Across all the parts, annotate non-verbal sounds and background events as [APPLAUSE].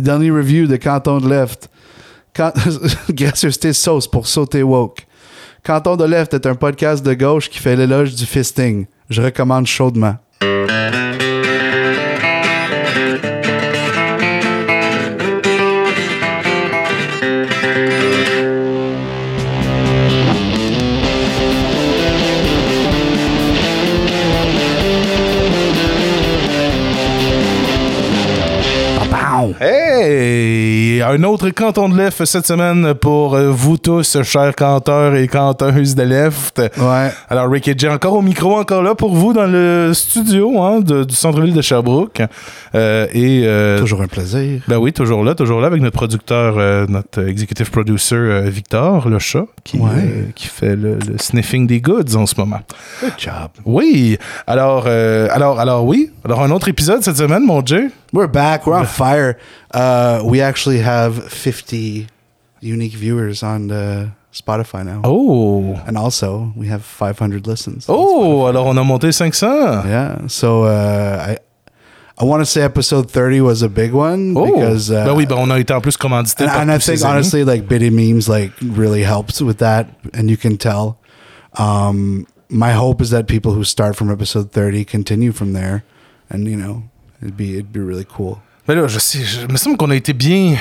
Dernier review de Canton de Left. Quand... Gracieuseté [LAUGHS] sauce pour sauter woke. Canton de Left est un podcast de gauche qui fait l'éloge du fisting. Je recommande chaudement. Autre canton de left cette semaine pour euh, vous tous, chers canteurs et canteuses de left. Ouais. Alors, Rick et Jay, encore au micro, encore là pour vous dans le studio hein, de- du centre-ville de Sherbrooke. Euh, et, euh, Toujours un plaisir. ben oui, toujours là, toujours là avec notre producteur, euh, notre executive producer Victor, le chat, qui, Ouais. qui fait le, le sniffing des goods en ce moment. Good job. Oui, alors, alors, alors oui, alors un autre épisode cette semaine, mon Jay. We're back. We're on fire. Uh, we actually have 50 unique viewers on the Spotify now. Oh, And also, we have 500 listens. oh, alors on a monté 500. Spotify. Yeah. So uh, I I want to say episode 30 was a big one Oh, because uh, ben oui, ben on a été en plus commandité and, and I think honestly like Biddy memes like really helps with that and you can tell. Um, my hope is that people who start from episode 30 continue from there and you know, it'd be it'd be really cool. Ben là, je sais, me semble qu'on a été bien.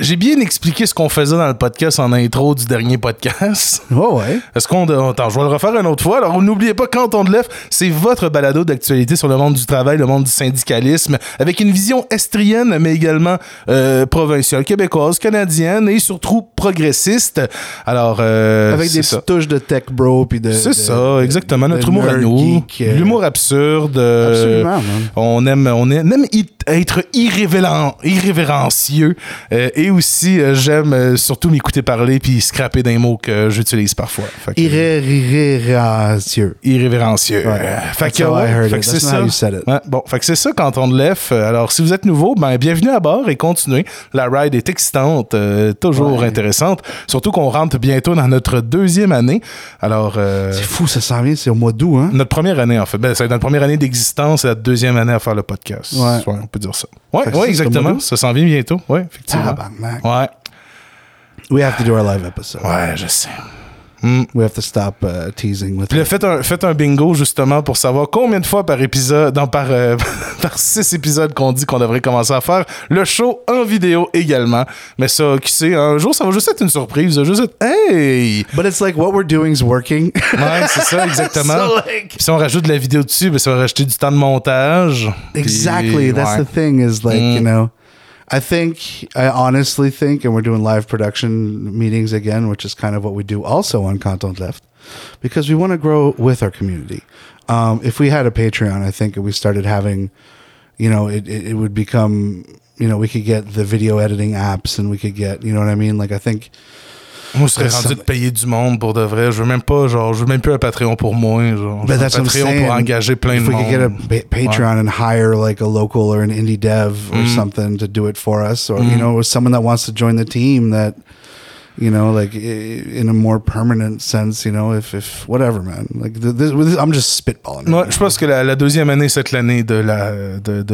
J'ai bien expliqué ce qu'on faisait dans le podcast en intro du dernier podcast. Oh ouais. Est-ce qu'on. Attends, je vais le refaire une autre fois. Alors, n'oubliez pas, quand on te lève, c'est votre balado d'actualité sur le monde du travail, le monde du syndicalisme, avec une vision estrienne, mais également euh, provinciale, québécoise, canadienne et surtout progressiste. Alors, euh, Avec des ça. petites touches de tech bro puis de C'est de- ça, de- exactement. de Notre humour à nous. euh, L'humour absurde. Absolument, man. on aime, on aime, aime i- être irrévérencieux. euh, et aussi, euh, j'aime euh, surtout m'écouter parler puis scraper des mots que j'utilise parfois. Fait que- irrévérencieux. irrévérencieux. Ouais. Fait que, ouais, fait c'est ça. Ouais, bon, fait que c'est ça quand on lève. Alors, si vous êtes nouveau, ben bienvenue à bord et continuez. La ride est excitante, toujours intéressante. Surtout qu'on rentre bientôt dans notre deuxième année. Alors, C'est fou, ça s'en vient, c'est au mois d'août, hein? notre première année, en fait. Ben, c'est notre première année d'existence et la deuxième année à faire le podcast. Ouais. Peut dire ça. Que ouais, exactement. Ça s'en vient bientôt. Ouais, effectivement. Tabarnak. Ouais, We have to do our live episode. ouais, je sais. We have to stop uh, teasing with Puis là, faites un, faites un bingo justement pour savoir combien de fois par épisode, non, par, euh, [LAUGHS] par six épisodes qu'on dit qu'on devrait commencer à faire le show en vidéo également. Mais ça, qui sait, un jour, ça va juste être une surprise. Ça va juste être Hey! But it's like what we're doing is working. Ouais, c'est ça, [LAUGHS] exactement. So, like- Puis si on rajoute de la vidéo dessus, ben, ça va rajouter du temps de montage. Puis, exactly. That's ouais. the thing is like, Mm. you know, I think, I honestly think, and we're doing live production meetings again, which is kind of what we do also on Content Left, because we want to grow with our community. Um, if we had a Patreon, I think we started having, you know, it, it, it would become, you know, we could get the video editing apps and we could get, you know what I mean? Like, I think, Moi, je serais Ça- rendu de payer du monde pour de vrai. Je veux même pas, genre, je veux même plus un Patreon pour moi. Genre, But that's un Patreon pour engager plein if de we could get a monde. pa- Patreon and hire like a local or an indie dev or Mm. something to do it for us, or you Mm. know, someone that wants to join the team that, you know, like in a more permanent sense, you know, if if whatever, man. Like th- this, this- I'm just spitballing. Moi, je pense que la, la deuxième année, c'est l'année de la, de,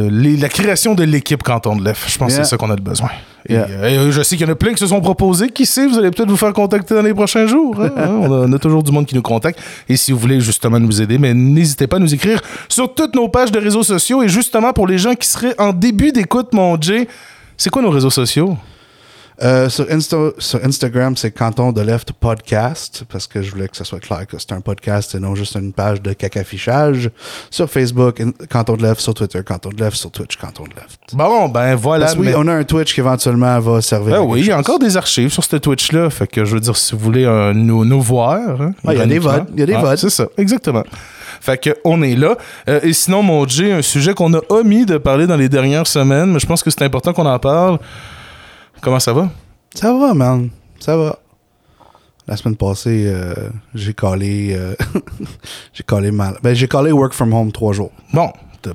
la création de l'équipe Canton de l'EF. Je pense Yeah. que c'est ça qu'on a de besoin. Et, Yeah. euh, je sais qu'il y en a plein qui se sont proposés. Qui sait, vous allez peut-être vous faire contacter dans les prochains jours. hein, hein. on, a, on a toujours du monde qui nous contacte. Et si vous voulez justement nous aider, mais n'hésitez pas à nous écrire sur toutes nos pages de réseaux sociaux. Et justement, pour les gens qui seraient en début d'écoute, mon Jay, c'est quoi nos réseaux sociaux? Euh, sur, Insta- sur Instagram, c'est Canton de Left Podcast, parce que je voulais que ça soit clair que c'est un podcast et non juste une page de caca-fichage. Sur Facebook, in- Canton de Left, sur Twitter, Canton de Left, sur Twitch, Canton de Left. Bon, ben voilà. Parce que oui, mais- on a un Twitch qui éventuellement va servir. Ah à oui, il y a encore des archives sur ce Twitch-là. Fait que je veux dire, si vous voulez euh, nous, nous voir. hein, Ah, il y a des votes, il y a des votes. C'est ça, exactement. Fait que on est là. Euh, et sinon, mon Jay, un sujet qu'on a omis de parler dans les dernières semaines, mais je pense que c'est important qu'on en parle. Comment ça va? Ça va, man. Ça va. La semaine passée, euh, j'ai collé. euh, [LAUGHS] j'ai collé mal. Ben, j'ai collé work from home trois jours. Bon, t'as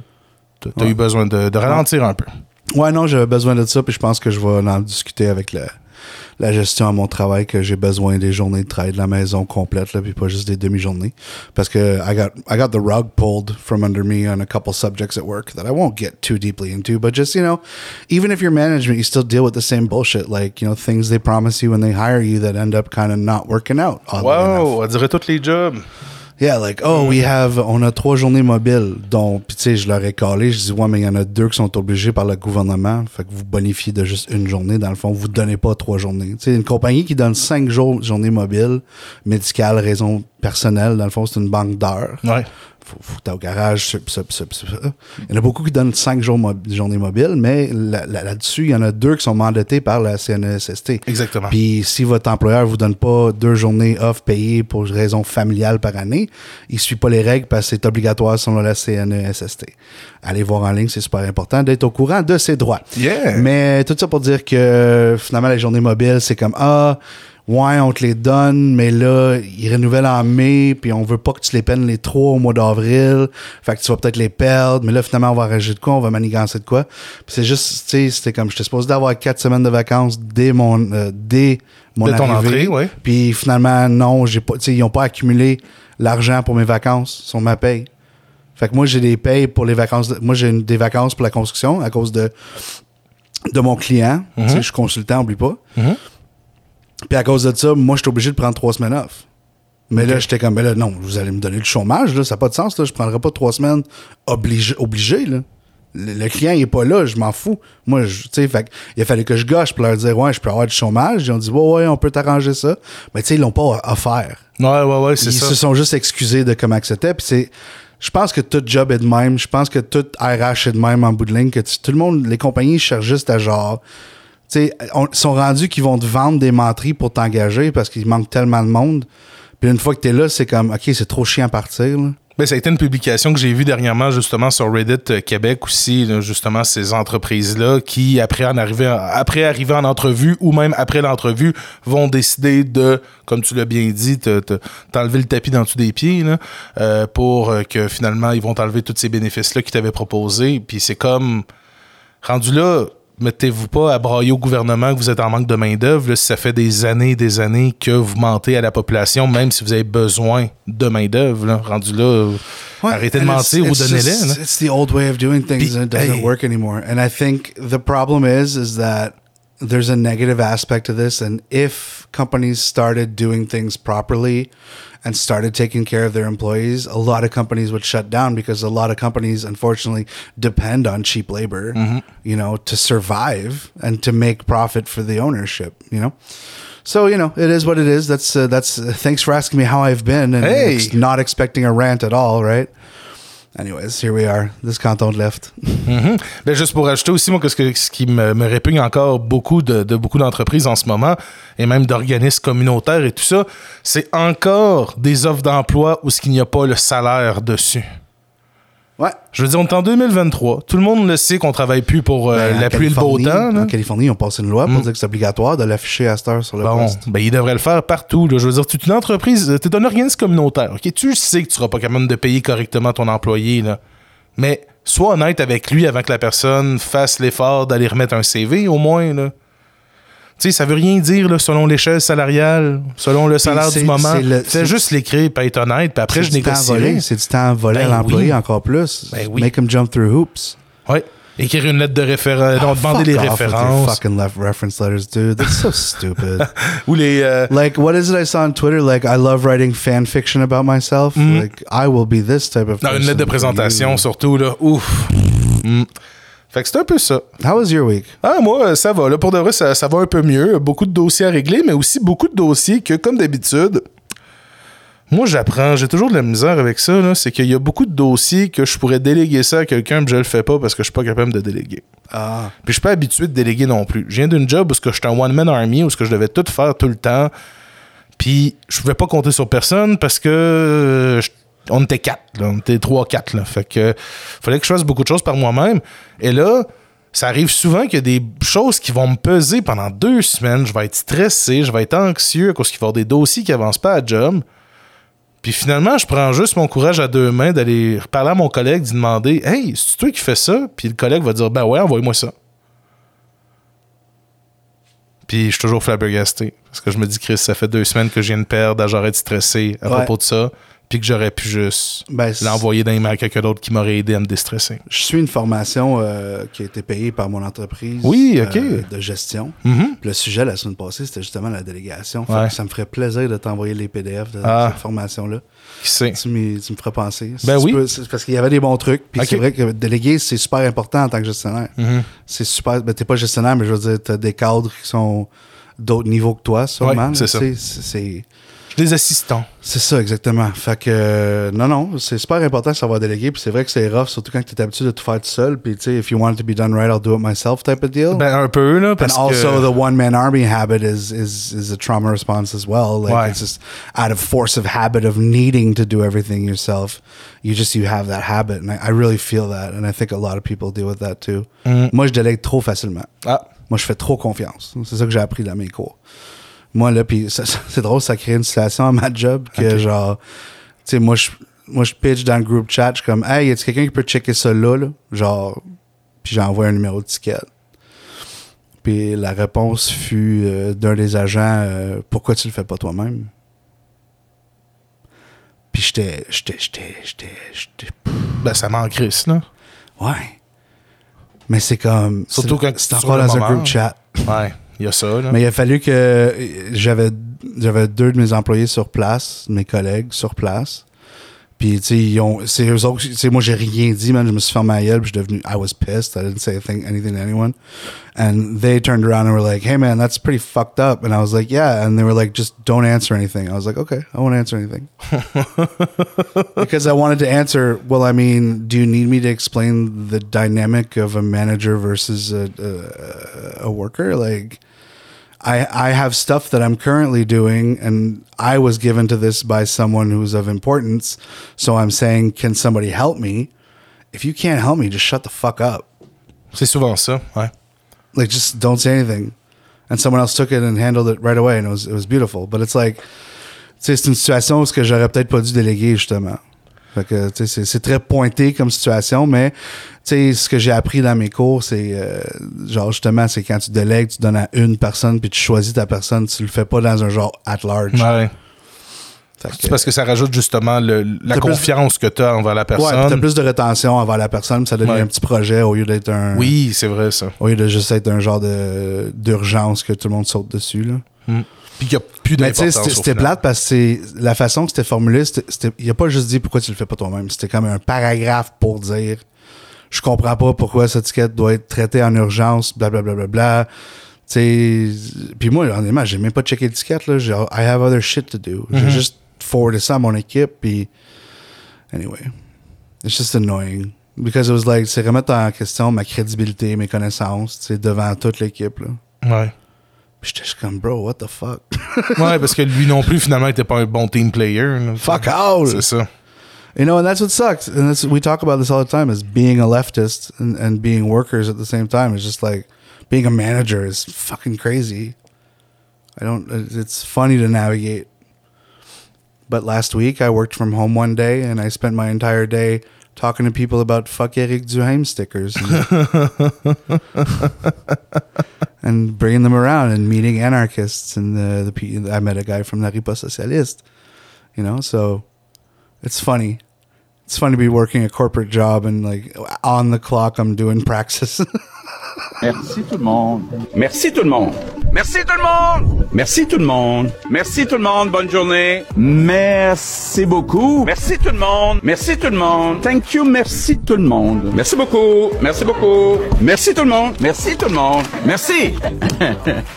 Ouais. eu besoin de, de ralentir un peu. Ouais, non, j'avais besoin de ça, puis je pense que je vais en discuter avec le, la gestion à mon travail que j'ai besoin des journées de travail de la maison complète, là, puis pas juste des demi-journées. Parce que I got, I got the rug pulled from under me on a couple subjects at work that I won't get too deeply into, but just, you know, even if you're management, you still deal with the same bullshit, like, you know, things they promise you when they hire you that end up kind of not working out. enough. Wow, on dirait tous les jobs. Yeah, like, oh, we have, on a trois journées mobiles. Donc, puis tu sais, je leur ai calé, je dis, ouais, mais il y en a deux qui sont obligés par le gouvernement. Fait que vous bonifiez de juste une journée. Dans le fond, vous donnez pas trois journées. Tu sais, une compagnie qui donne cinq jours, journées mobiles, médicales, raison personnelle, dans le fond, c'est une banque d'heures. Ouais. Faut, faut que t'ailles au garage, ça, ça. Il y en a beaucoup qui donnent cinq jours mo- journées mobiles, mais là- là- là-dessus, il y en a deux qui sont mandatés par la E CNESST. Exactement. Puis si votre employeur vous donne pas deux journées off payées pour raison familiale par année, il suit pas les règles parce que c'est obligatoire selon la CNESST. Allez voir en ligne, c'est super important d'être au courant de ses droits. Yeah. Mais tout ça pour dire que finalement les journées mobiles, c'est comme ah ouais, on te les donne, mais là, ils renouvellent en mai, puis on veut pas que tu les peines les trois au mois d'avril. Fait que tu vas peut-être les perdre, mais là, finalement, on va arranger de quoi, on va manigancer de quoi? Puis c'est juste, tu sais, c'était comme, j'étais supposé d'avoir quatre semaines de vacances dès mon, euh, dès mon ton arrivée. entrée, ouais. Puis finalement, non, j'ai pas, tu sais, ils ont pas accumulé l'argent pour mes vacances sur ma paye. Fait que moi, j'ai des payes pour les vacances. de- moi, j'ai des vacances pour la construction à cause de, de mon client. Tu sais, Je suis consultant, oublie pas. Mhm. Puis à cause de ça, moi, j'étais obligé de prendre trois semaines off. Mais là, j'étais comme, ben là, non, vous allez me donner le chômage, là, ça n'a pas de sens, là. Je prendrai pas trois semaines obligé, obligé là. Le, le client, il est pas là, je m'en fous. Moi, tu sais, il a fallu que je gauche pour leur dire, ouais, je peux avoir du chômage. Ils ont dit, ouais, ouais, on peut t'arranger ça. Mais tu sais, ils l'ont pas offert. Ouais, ouais, ouais, c'est Ils ça. se sont juste excusés de comment c'était. Puis c'est, je pense que tout job est de même. Je pense que tout RH est de même en bout de ligne. Que tu- tout le monde, les compagnies cherchent juste à genre, sais, ils sont rendus qu'ils vont te vendre des menteries pour t'engager parce qu'il manque tellement de monde. Puis une fois que t'es là, c'est comme, ok, c'est trop chiant à partir. Là. Ben, ça a été une publication que j'ai vue dernièrement justement sur Reddit euh, Québec aussi, justement ces entreprises-là qui, après en arriver après arriver en entrevue ou même après l'entrevue, vont décider de, comme tu l'as bien dit, te- te- t'enlever le tapis dans dessous des pieds euh, pour euh, que finalement ils vont t'enlever tous ces bénéfices-là qu'ils t'avaient proposés. Puis c'est comme rendu là, mettez-vous pas à brailler au gouvernement que vous êtes en manque de main-d'œuvre. Si ça fait des années et des années que vous mentez à la population, même si vous avez besoin de main-d'œuvre, là, rendu là, arrêtez de mentir ou donnez-les. just- là. It's the old way of doing things Puis, and it doesn't hey. work anymore. And I think the problem is, is that there's a negative aspect to this. And if companies started doing things properly and started taking care of their employees, a lot of companies would shut down because a lot of companies, unfortunately, depend on cheap labor, you know, to survive and to make profit for the ownership, you know? So you know it is what it is. That's uh, that's. Uh, thanks for asking me how I've been, and Hey. ex- not expecting a rant at all, right? Anyways, here we are. This canton de left. Mhm. Ben, juste pour ajouter aussi, moi, que ce, que- ce qui me, me répugne encore beaucoup de, de beaucoup d'entreprises en ce moment, et même d'organismes communautaires et tout ça, c'est encore des offres d'emploi où ce qu'il n'y a pas le salaire dessus. Ouais. Je veux dire, on est en 2023. Tout le monde le sait qu'on travaille plus pour euh, Ben, la pluie et le beau temps. là. En Californie, ils ont passé une loi pour Mm. dire que c'est obligatoire de l'afficher à cette heure sur le Bon, poste. ben, il devrait le faire partout. là. Je veux dire, tu es une entreprise, tu es un organisme communautaire. Tu sais que tu seras pas capable de payer correctement ton employé. Là. Mais sois honnête avec lui avant que la personne fasse l'effort d'aller remettre un CV, au moins. Là. Tu sais, ça veut rien dire là, selon l'échelle salariale, selon le salaire du moment. c'est juste l'écrire, puis être honnête, puis après, je négocierai. C'est du temps volé Ben à l'employé oui. encore plus. Ben oui. Make him jump through hoops. Ouais. Écrire une lettre de référence, Ah, non, demander les références. fucking left reference letters, dude. That's so [LAUGHS] stupid. Ou les. euh, like, what is it I saw on Twitter? Like, I love writing fan fiction about myself. Mhm. Like, I will be this type of. non, une lettre de présentation, you. surtout, là. Ouf. Mm. Fait que c'est un peu ça. How was your week? Ah, moi, euh, ça va. Là, pour de vrai, ça, ça va un peu mieux. Beaucoup de dossiers à régler, mais aussi beaucoup de dossiers que, comme d'habitude, moi, j'apprends. J'ai toujours de la misère avec ça. là. C'est qu'il y a beaucoup de dossiers que je pourrais déléguer ça à quelqu'un, mais je le fais pas parce que je suis pas capable de déléguer. Ah, Puis je suis pas habitué de déléguer non plus. Je viens d'une job où j'étais un one-man army, où je devais tout faire tout le temps. Puis je pouvais pas compter sur personne parce que euh, je- on était quatre, là. on était trois, quatre. Là. Fait que fallait que je fasse beaucoup de choses par moi-même. Et là, ça arrive souvent qu'il y a des choses qui vont me peser pendant deux semaines. Je vais être stressé, je vais être anxieux à cause qu'il va y avoir des dossiers qui avancent pas à job. Puis finalement, je prends juste mon courage à deux mains d'aller parler à mon collègue, d'y demander Hey, c'est toi qui fais ça Puis le collègue va dire Ben ouais, envoie-moi ça. Puis je suis toujours flabbergasté. Parce que je me dis, Chris, ça fait deux semaines que je viens de perdre, j'aurais de stresser à Ouais. propos de ça. Puis que j'aurais pu juste Ben, l'envoyer dans les mains à quelqu'un d'autre qui m'aurait aidé à me déstresser. Je suis une formation euh, qui a été payée par mon entreprise Oui, ok. euh, de gestion. Mhm. Le sujet la semaine passée, c'était justement la délégation. Ouais. ça me ferait plaisir de t'envoyer les PDF de Ah. cette formation-là. Qui sait? Tu, me ferais penser. Ben oui. peux- parce qu'il y avait des bons trucs. Puis c'est vrai que déléguer, c'est super important en tant que gestionnaire. Mhm. C'est super. Ben, t'es pas gestionnaire, mais je veux dire, t'as des cadres qui sont d'autres niveaux que toi, sûrement. Ouais, c'est ça. C'est- Des assistants. c'est ça, exactement. Fait que, euh, non, non, c'est super important de savoir déléguer. Puis c'est vrai que c'est rough, surtout quand tu es habitué de tout faire tout seul. Puis, tu sais, if you want it to be done right, I'll do it myself type of deal. Ben, un peu, là. And Parce also, que... the one man army habit is, is, is a trauma response as well. Like, Ouais. it's just out of force of habit of needing to do everything yourself. You just, you have that habit. And I, I really feel that. And I think a lot of people deal with that too. Mhm. Moi, je délègue trop facilement. Ah, Moi, je fais trop confiance. C'est ça que j'ai appris dans mes cours. Moi, là, puis c'est drôle, ça crée une situation à ma job que, genre, tu sais, moi, je, moi, je pitch dans le group chat, je suis comme, hey, y a quelqu'un qui peut checker ça là, là? Genre, puis j'envoie un numéro de ticket. Puis la réponse fut euh, d'un des agents, euh, pourquoi tu le fais pas toi-même? Puis j'étais, j'étais, j'étais, j'étais, j'étais, ben, ça m'en crisse, là. ouais. Mais c'est comme, Surtout quand c'est encore dans un group chat. Ouais, il y a ça, là. Mais il a fallu que j'avais j'avais deux de mes employés sur place, mes collègues sur place. Puis tu sais c'est eux autres, tu sais moi j'ai rien dit man, je me suis fermé gueule, puis je suis devenu I was pissed. I didn't say anything, anything to anyone. And they turned around and were like, "Hey man, that's pretty fucked up." And I was like, "Yeah." And they were like, "Just don't answer anything." I was like, "Okay, I won't answer anything." [LAUGHS] because I wanted to answer, well, I mean, do you need me to explain the dynamic of a manager versus a, a, a worker? Like, I, I have stuff that I'm currently doing, and I was given to this by someone who's of importance. So I'm saying, can somebody help me? If you can't help me, just shut the fuck up. C'est souvent ça, ouais. Like, just don't say anything. And someone else took it and handled it right away, and it was it was beautiful. But it's like, c'est une situation où que j'aurais peut-être pas dû déléguer justement. Fait que, tu sais, c'est- très pointé comme situation, mais tu sais, ce que j'ai appris dans mes cours, c'est euh, genre justement, c'est quand tu délègues, tu donnes à une personne, puis tu choisis ta personne, tu le fais pas dans un genre at large. Ouais. C'est parce que ça rajoute justement le- la plus- confiance que tu as envers la Ouais, personne. t'as plus de rétention envers la personne, ça devient Ouais. un petit projet au lieu d'être un. Oui, c'est vrai, ça. Au lieu de juste être un genre d'urgence que tout le monde saute dessus, là. Puis qu'il n'y a plus Mais tu sais, d'importance. c'était plate parce que c'est la façon que c'était formulé, il a pas juste dit pourquoi tu le fais pas toi-même. C'était comme un paragraphe pour dire je comprends pas pourquoi cette étiquette doit être traitée en urgence, blablabla. Bla, bla, bla. Tu sais, puis moi, honnêtement, j'ai même pas checké l'étiquette, là. J'ai, I have other shit to do. J'ai juste forwardé ça à mon équipe, puis anyway. It's just annoying. Because it was like, c'est remettre en question ma crédibilité, mes connaissances, tu sais, devant toute l'équipe, là. Ouais. J'étais comme, bro, what the fuck? [LAUGHS] ouais, parce que lui non plus, finalement, n'était pas un bon team player. là. Fuck all! C'est ça. You know, and that's what sucks. And that's, we talk about this all the time is being a leftist and, and being workers at the same time. It's just like being a manager is fucking crazy. I don't, it's funny to navigate. But last week I worked from home one day and I spent my entire day talking to people about fuck Eric Duhaime stickers [LAUGHS] [LAUGHS] and, bringing them around and meeting anarchists. And the, the, I met a guy from La Ripa Socialiste, you know, so it's funny. It's funny to be working a corporate job and like on the clock I'm doing [LAUGHS] praxis. Merci tout le monde. Merci tout le monde. Merci tout le monde. Merci tout le monde. Merci tout le monde. Bonne journée. Merci beaucoup. Merci tout le monde. Merci tout le monde. Thank you. Merci tout le monde. Merci beaucoup. Merci beaucoup. Merci tout le monde. Merci tout le monde. Merci.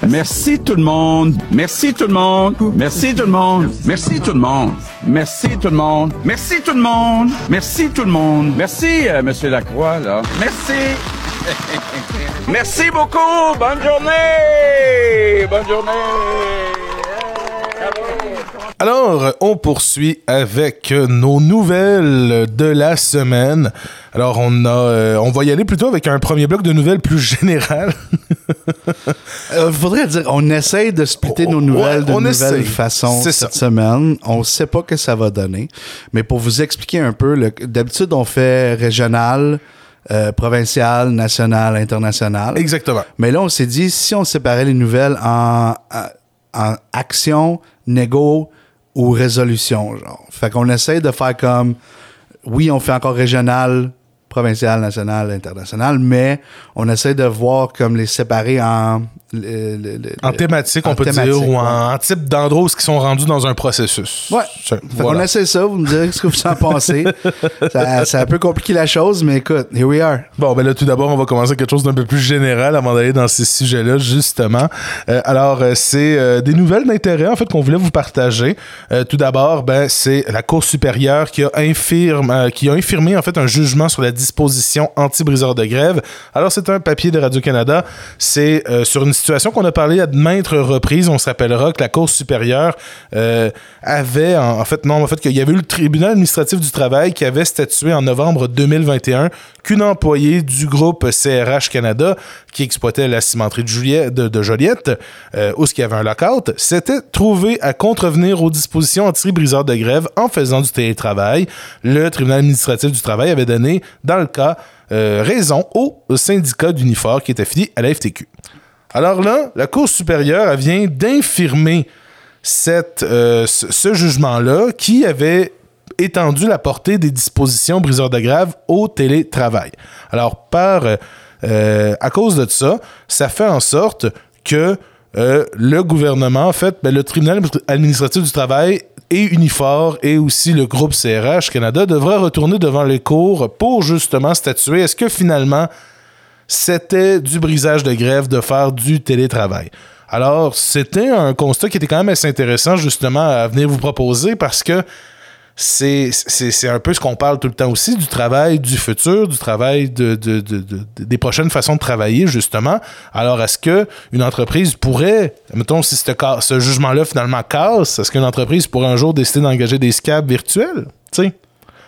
Merci tout le monde. Merci tout le monde. Merci tout le monde. Merci tout le monde. Merci tout le monde. Merci tout le monde. Merci tout le monde. Merci, euh, Monsieur Lacroix, là. Merci. [LAUGHS] Merci beaucoup. Bonne journée. Bonne journée. Alors, on poursuit avec nos nouvelles de la semaine. Alors, on a, euh, on va y aller plutôt avec un premier bloc de nouvelles plus général. [LAUGHS] Euh, faudrait dire, on essaye de splitter nos nouvelles Ouais, de on nouvelles essaye. façons C'est cette ça. semaine. On sait pas que ça va donner. Mais pour vous expliquer un peu, d'habitude, on fait régional, euh, provincial, national, international. Exactement. Mais là, on s'est dit, si on séparait les nouvelles en, en, en action, négo ou résolution, genre. Fait qu'on essaie de faire comme, oui, on fait encore régional, provincial, national, international, mais on essaie de voir comme les séparer en... le- le- le- En thématique, en on peut thématique, dire, ou ouais. en, en type d'endroits qui sont rendus dans un processus. Ouais. Fait voilà. qu'on essaie ça, vous me direz ce que vous en [LAUGHS] pensez. ça, ça a un peu compliqué la chose, mais écoute, here we are. Bon, ben là, tout d'abord, on va commencer quelque chose d'un peu plus général avant d'aller dans ces sujets-là, justement. Euh, alors, euh, c'est euh, des nouvelles d'intérêt, en fait, qu'on voulait vous partager. Euh, tout d'abord, ben, c'est la Cour supérieure qui a, infirme, qui a infirmé, en fait, un jugement sur la disposition anti-briseur de grève. Alors, c'est un papier de Radio-Canada. C'est euh, sur une situation qu'on a parlé à de maintes reprises. On se rappellera que la Cour supérieure euh, avait, en fait, non, en fait, qu'il y avait eu le tribunal administratif du travail qui avait statué en novembre 2021 qu'une employée du groupe CRH Canada qui exploitait la cimenterie de, Juliette, Joliette, euh, où qu'il y avait un lockout, s'était trouvé à contrevenir aux dispositions anti-briseurs de grève en faisant du télétravail. Le tribunal administratif du travail avait donné, dans le cas, euh, raison au syndicat d'Unifor qui était affilié à la FTQ. Alors là, la Cour supérieure vient d'infirmer euh, ce jugement-là qui avait étendu la portée des dispositions briseurs de grève au télétravail. Alors, par, euh, euh, à cause de ça, ça fait en sorte que euh, le gouvernement, en fait, ben, le tribunal administratif du travail et Unifor et aussi le groupe CRH Canada devraient retourner devant les cours pour justement statuer est-ce que finalement c'était du brisage de grève de faire du télétravail. Alors, c'était un constat qui était quand même assez intéressant justement à venir vous proposer parce que c'est, c'est, c'est un peu ce qu'on parle tout le temps aussi, du travail du futur, du travail de, de- de- de- de- des prochaines façons de travailler, justement. Alors, est-ce que une entreprise pourrait, mettons, si ce, ce jugement-là finalement casse, est-ce qu'une entreprise pourrait un jour décider d'engager des scabs virtuels? Tu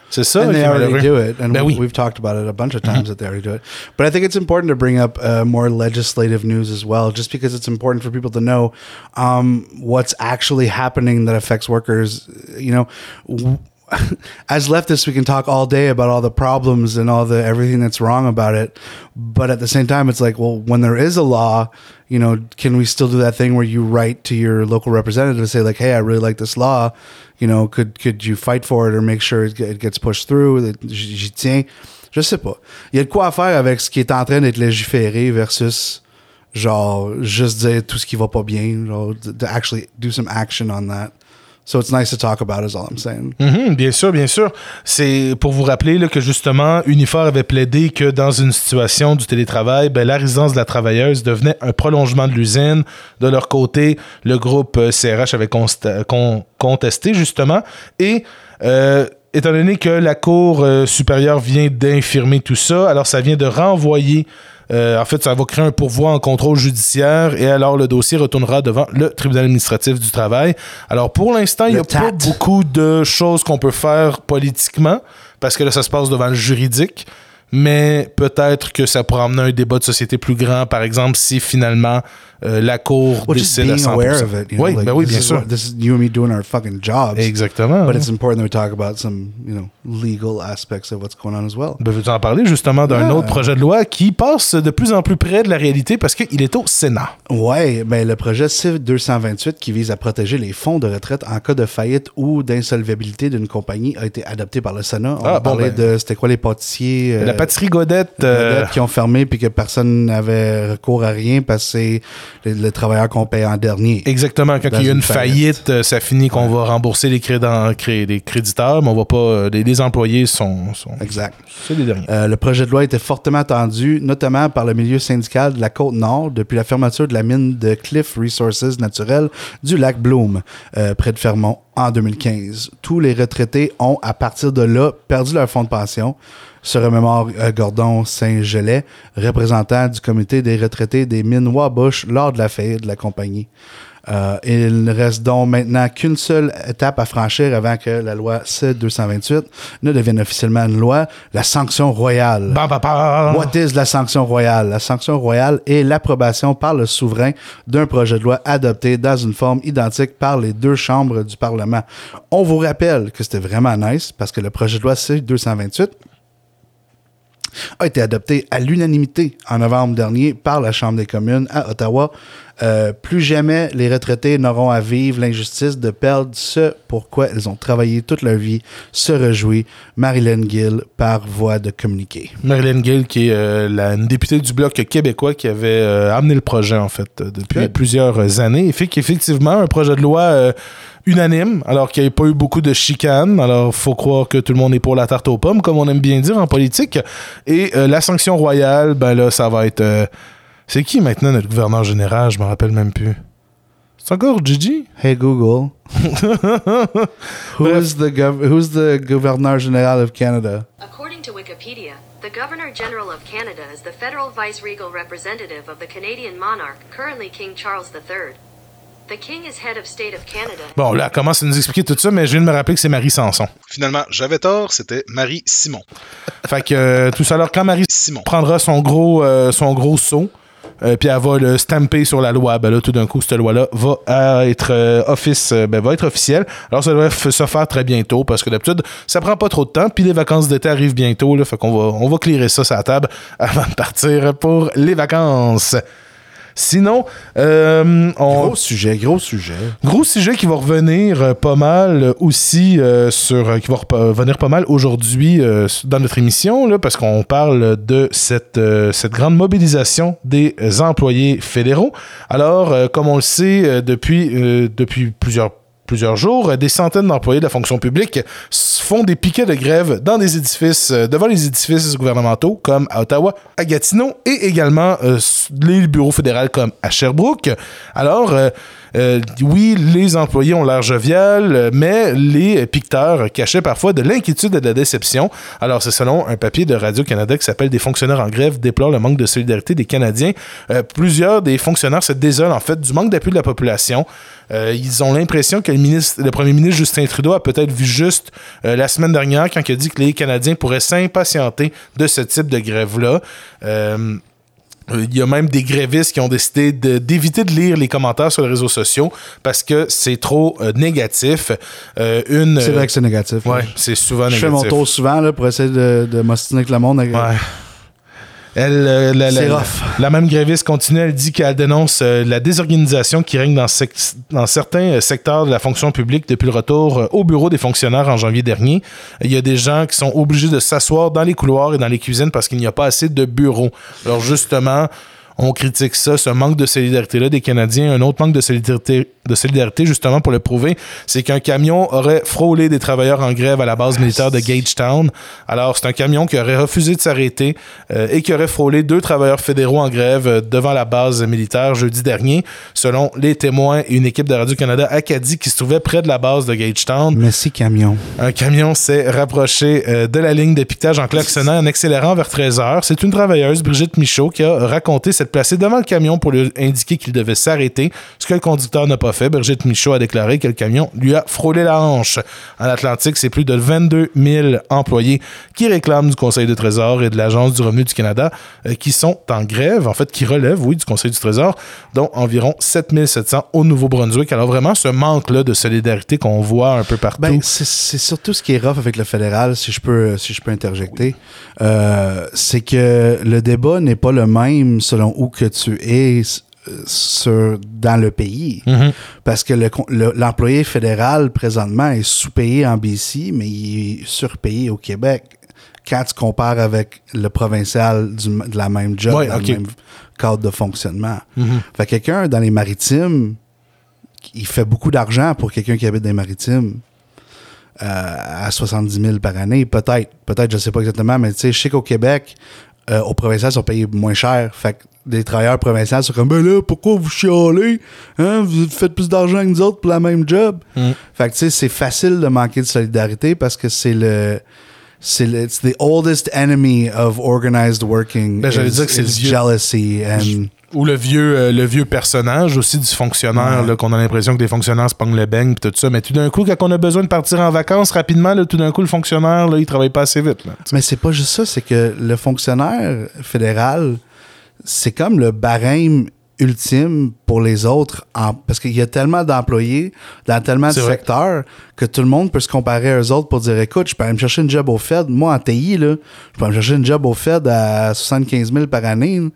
c'est ça. and they already do it, and we, we've talked about it a bunch of times that they already do it. But I think it's important to bring up uh, more legislative news as well, just because it's important for people to know um, what's actually happening that affects workers. You know. W- [LAUGHS] as leftists, we can talk all day about all the problems and all the everything that's wrong about it, but at the same time, it's like, well, when there is a law, you know, can we still do that thing where you write to your local representative and say like, hey, I really like this law, you know, could could you fight for it or make sure it, gets pushed through? that J'y tiens. Je sais pas. Il y a de quoi à faire avec ce qui est en train d'être légiféré versus genre juste dire tout ce qui va pas bien, genre to actually do some action on that. So it's nice to talk about is all I'm saying. Bien sûr, bien sûr. C'est pour vous rappeler là, que justement, Unifor avait plaidé que dans une situation du télétravail, ben, la résidence de la travailleuse devenait un prolongement de l'usine. De leur côté, le groupe euh, CRH avait consta- con- contesté justement. Et euh, étant donné que la Cour euh, supérieure vient d'infirmer tout ça, alors ça vient de renvoyer euh, en fait, ça va créer un pourvoi en contrôle judiciaire et alors le dossier retournera devant le tribunal administratif du travail. Alors pour l'instant, il n'y a pas beaucoup de choses qu'on peut faire politiquement parce que là, ça se passe devant le juridique. Mais peut-être que ça pourrait amener un débat de société plus grand, par exemple, si finalement euh, la Cour Well, décide à being 100%. aware of it. You know, oui, like, ben oui, bien sûr. what- this is you and me doing our fucking jobs. Exactement. But it's important that we talk about some, you know, legal aspects of what's going on as well. Ben, veux-tu en parler justement d'un autre projet de loi qui passe de plus en plus près de la réalité parce qu'il est au Sénat? Ouais, ben le projet CIV 228 qui vise à protéger les fonds de retraite en cas de faillite ou d'insolvabilité d'une compagnie a été adopté par le Sénat. On Ah, a bon, parlé ben. de c'était quoi les pâtissiers euh, pâtisserie Godette. euh, Godette qui ont fermé puis que personne n'avait recours à rien parce que c'est le, le travailleur qu'on paye en dernier. Exactement, quand il y a une une faillite, euh, ça finit qu'on va rembourser les, crédits- cré- les créditeurs, mais on va pas. euh, Les, les employés sont. sont Exact. c'est les derniers. Euh, le projet de loi était fortement attendu, notamment par le milieu syndical de la côte nord depuis la fermeture de la mine de Cliff Resources naturelles du lac Bloom, euh, près de Fermont, en 2015. Tous les retraités ont, à partir de là, perdu leur fonds de pension. Se remémore euh, Gordon Saint-Gelais, représentant du comité des retraités des mines Wabush lors de la faillite de la compagnie. Euh, il ne reste donc maintenant qu'une seule étape à franchir avant que la loi C-228 ne devienne officiellement une loi, la sanction royale. Bam. What is la sanction royale? La sanction royale est l'approbation par le souverain d'un projet de loi adopté dans une forme identique par les deux chambres du Parlement. On vous rappelle que c'était vraiment nice parce que le projet de loi C-228 a été adopté à l'unanimité en novembre dernier par la Chambre des communes à Ottawa. Euh, plus jamais les retraités n'auront à vivre l'injustice de perdre ce pourquoi ils ont travaillé toute leur vie, se réjouit Marilyn Gill par voie de communiqué. Marilyn Gill, qui est euh, la, une députée du Bloc québécois qui avait euh, amené le projet, en fait, depuis plusieurs années. Et fait qu'effectivement, un projet de loi unanime, alors qu'il n'y a pas eu beaucoup de chicanes. Alors, faut croire que tout le monde est pour la tarte aux pommes, comme on aime bien dire en politique. Et euh, la sanction royale, ben là, ça va être... euh, c'est qui maintenant notre gouverneur général? Je me rappelle même plus. C'est encore Gigi? Hey Google, [LAUGHS] who is the gov- who's the gouverneur général of Canada? According to Wikipedia, the Governor General of Canada is the federal vice-regal representative of the Canadian monarch, currently King Charles III. The King is head of state of Canada. Bon, là, elle commence à nous expliquer tout ça, mais je viens de me rappeler que c'est Marie Sanson. Finalement, j'avais tort, c'était Marie Simon. Fait que euh, tout ça, alors quand Marie Simon. prendra son gros, euh, son gros saut, euh, puis elle va le stamper sur la loi, ben là, tout d'un coup, cette loi-là va euh, être euh, office, euh, ben, va être officielle. Alors, ça devrait se faire très bientôt, parce que d'habitude, ça prend pas trop de temps, puis les vacances d'été arrivent bientôt, là, fait qu'on va, on va clearer ça sur la table avant de partir pour les vacances. Sinon, euh, on... Gros sujet, gros sujet. Gros sujet qui va revenir euh, pas mal euh, aussi euh, sur qui va revenir pas mal aujourd'hui euh, dans notre émission là, parce qu'on parle de cette cette grande mobilisation des employés fédéraux. Alors comme on le sait depuis depuis plusieurs plusieurs jours, euh, des centaines d'employés de la fonction publique font des piquets de grève dans des édifices, euh, devant les édifices gouvernementaux comme à Ottawa, à Gatineau et également euh, les bureaux fédéraux comme à Sherbrooke. Alors, euh, oui, les employés ont l'air jovial, euh, mais les piqueteurs cachaient parfois de l'inquiétude et de la déception. Alors, c'est selon un papier de Radio-Canada qui s'appelle Des fonctionnaires en grève déplorent le manque de solidarité des Canadiens. Euh, plusieurs des fonctionnaires se désolent en fait du manque d'appui de la population. Ils ont l'impression que le, ministre, le premier ministre Justin Trudeau a peut-être vu juste la semaine dernière quand il a dit que les Canadiens pourraient s'impatienter de ce type de grève-là. Il y a même des grévistes qui ont décidé d'éviter de, lire les commentaires sur les réseaux sociaux parce que c'est trop euh, négatif. Euh, une, C'est vrai que c'est négatif. Ouais, c'est souvent Je négatif. fais mon tour souvent là, pour essayer de, de m'ostiner avec le monde. Ouais. Elle, euh, la, la- C'est la- rough. la même gréviste continue, elle dit qu'elle dénonce euh, la désorganisation qui règne dans, sec- dans certains euh, secteurs de la fonction publique depuis le retour euh, au bureau des fonctionnaires en janvier dernier. Il y a des gens qui sont obligés de s'asseoir dans les couloirs et dans les cuisines parce qu'il n'y a pas assez de bureaux. Alors justement, on critique ça, ce manque de solidarité-là des Canadiens. Un autre manque de solidarité, de solidarité justement, pour le prouver, c'est qu'un camion aurait frôlé des travailleurs en grève à la base militaire de Gagetown. Alors, c'est un camion qui aurait refusé de s'arrêter euh, et qui aurait frôlé deux travailleurs fédéraux en grève euh, devant la base militaire jeudi dernier, selon les témoins et une équipe de Radio-Canada Acadie qui se trouvait près de la base de Gagetown. Merci, camion. Un camion s'est rapproché euh, de la ligne de piquetage en klaxonnant en accélérant vers 13 heures. C'est une travailleuse, Brigitte Michaud, qui a raconté s'être placée devant le camion pour lui indiquer qu'il devait s'arrêter, ce que le conducteur n'a pas fait. Brigitte Michaud a déclaré que le camion lui a frôlé la hanche. En Atlantique, c'est plus de 22 000 employés qui réclament du Conseil du Trésor et de l'Agence du revenu du Canada euh, qui sont en grève, en fait, qui relèvent, oui, du Conseil du Trésor, dont environ 7 700 au Nouveau-Brunswick. Alors vraiment, ce manque-là de solidarité qu'on voit un peu partout. Ben, c'est c'est surtout ce qui est rough avec le fédéral, si je peux, si je peux interjecter. Euh, c'est que le débat n'est pas le même selon où que tu es sur, dans le pays. Mhm. Parce que le con- le- l'employé fédéral, présentement, est sous-payé en BC, mais il est surpayé au Québec. Quand tu compares avec le provincial du de la même job, Ouais, dans le même cadre de fonctionnement. Mhm. Fait que quelqu'un dans les maritimes, il fait beaucoup d'argent pour quelqu'un qui habite dans les maritimes. euh, à 70 000 par année, peut-être. Peut-être, je sais pas exactement, mais tu sais, je sais qu'au Québec, euh, aux provinciales, ils sont payés moins cher. Fait que des travailleurs provinciaux sont comme, ben là, pourquoi vous chialez? Hein? Vous faites plus d'argent que nous autres pour la même job. Mm. Fait que tu sais, c'est facile de manquer de solidarité parce que c'est le. C'est le it's the oldest enemy of organized working. Ben, j'allais is- dire que c'est le vieux- jealousy and Ou le vieux, euh, le vieux personnage aussi du fonctionnaire, là, qu'on a l'impression que les fonctionnaires se pognent le beigne pis tout ça. Mais tout d'un coup, quand on a besoin de partir en vacances rapidement, là, tout d'un coup, le fonctionnaire, là, il travaille pas assez vite. là. Mais c'est pas juste ça, c'est que le fonctionnaire fédéral, c'est comme le barème ultime pour les autres en- parce qu'il y a tellement d'employés dans tellement de secteurs que tout le monde peut se comparer à eux autres pour dire écoute, je peux aller me chercher une job au Fed. Moi, en TI, là, je peux aller me chercher une job au Fed à 75 000 par année. là.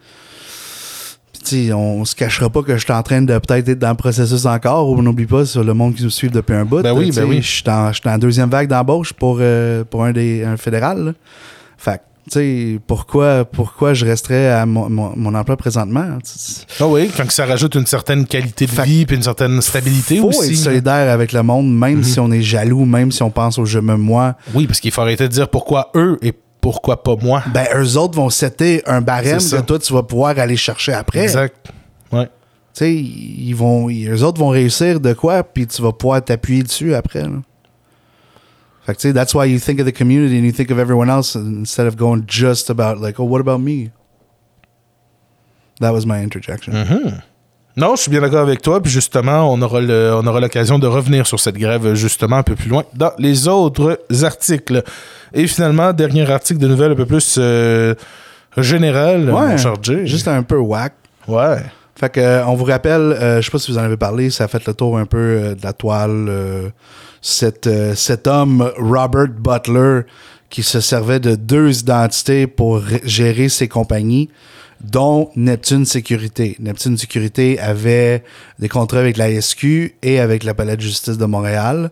Puis, tu sais, on se cachera pas que je suis en train de peut-être être dans le processus encore. On n'oublie pas sur le monde qui nous suit depuis un bout. Ben oui, ben oui. Je suis en, deuxième vague d'embauche pour, euh, pour un, des, un fédéral. là. Fait sais, pourquoi, pourquoi je resterais à mon, mon- mon emploi présentement? Ah oui, quand ça rajoute une certaine qualité de Fait- vie puis une certaine stabilité faut aussi. être solidaire avec le monde, même Mhm. si on est jaloux, même si on pense au je me moi. Oui, parce qu'il faut arrêter de dire pourquoi eux et pourquoi pas moi. Ben, eux autres vont setter un barème que toi, tu vas pouvoir aller chercher après. Exact. Ouais. Tu sais, ils vont, ils- eux autres vont réussir de quoi, puis tu vas pouvoir t'appuyer dessus après. Là. Fait que that's why you think of the community and you think of everyone else instead of going just about like, oh, what about me? That was my interjection. Non, je suis bien d'accord avec toi. Puis justement, on aura le- on aura l'occasion de revenir sur cette grève justement un peu plus loin dans les autres articles. Et finalement, dernier article de nouvelles un peu plus euh, général, cher Jay. juste un peu whack. Ouais. Fait que, euh, on vous rappelle, euh, je sais pas si vous en avez parlé, ça a fait le tour un peu euh, de la toile. Euh, cet, euh, cet homme, Robert Butler, qui se servait de deux identités pour gérer ses compagnies, dont Neptune Sécurité. Neptune Sécurité avait des contrats avec la SQ et avec la Palais de justice de Montréal.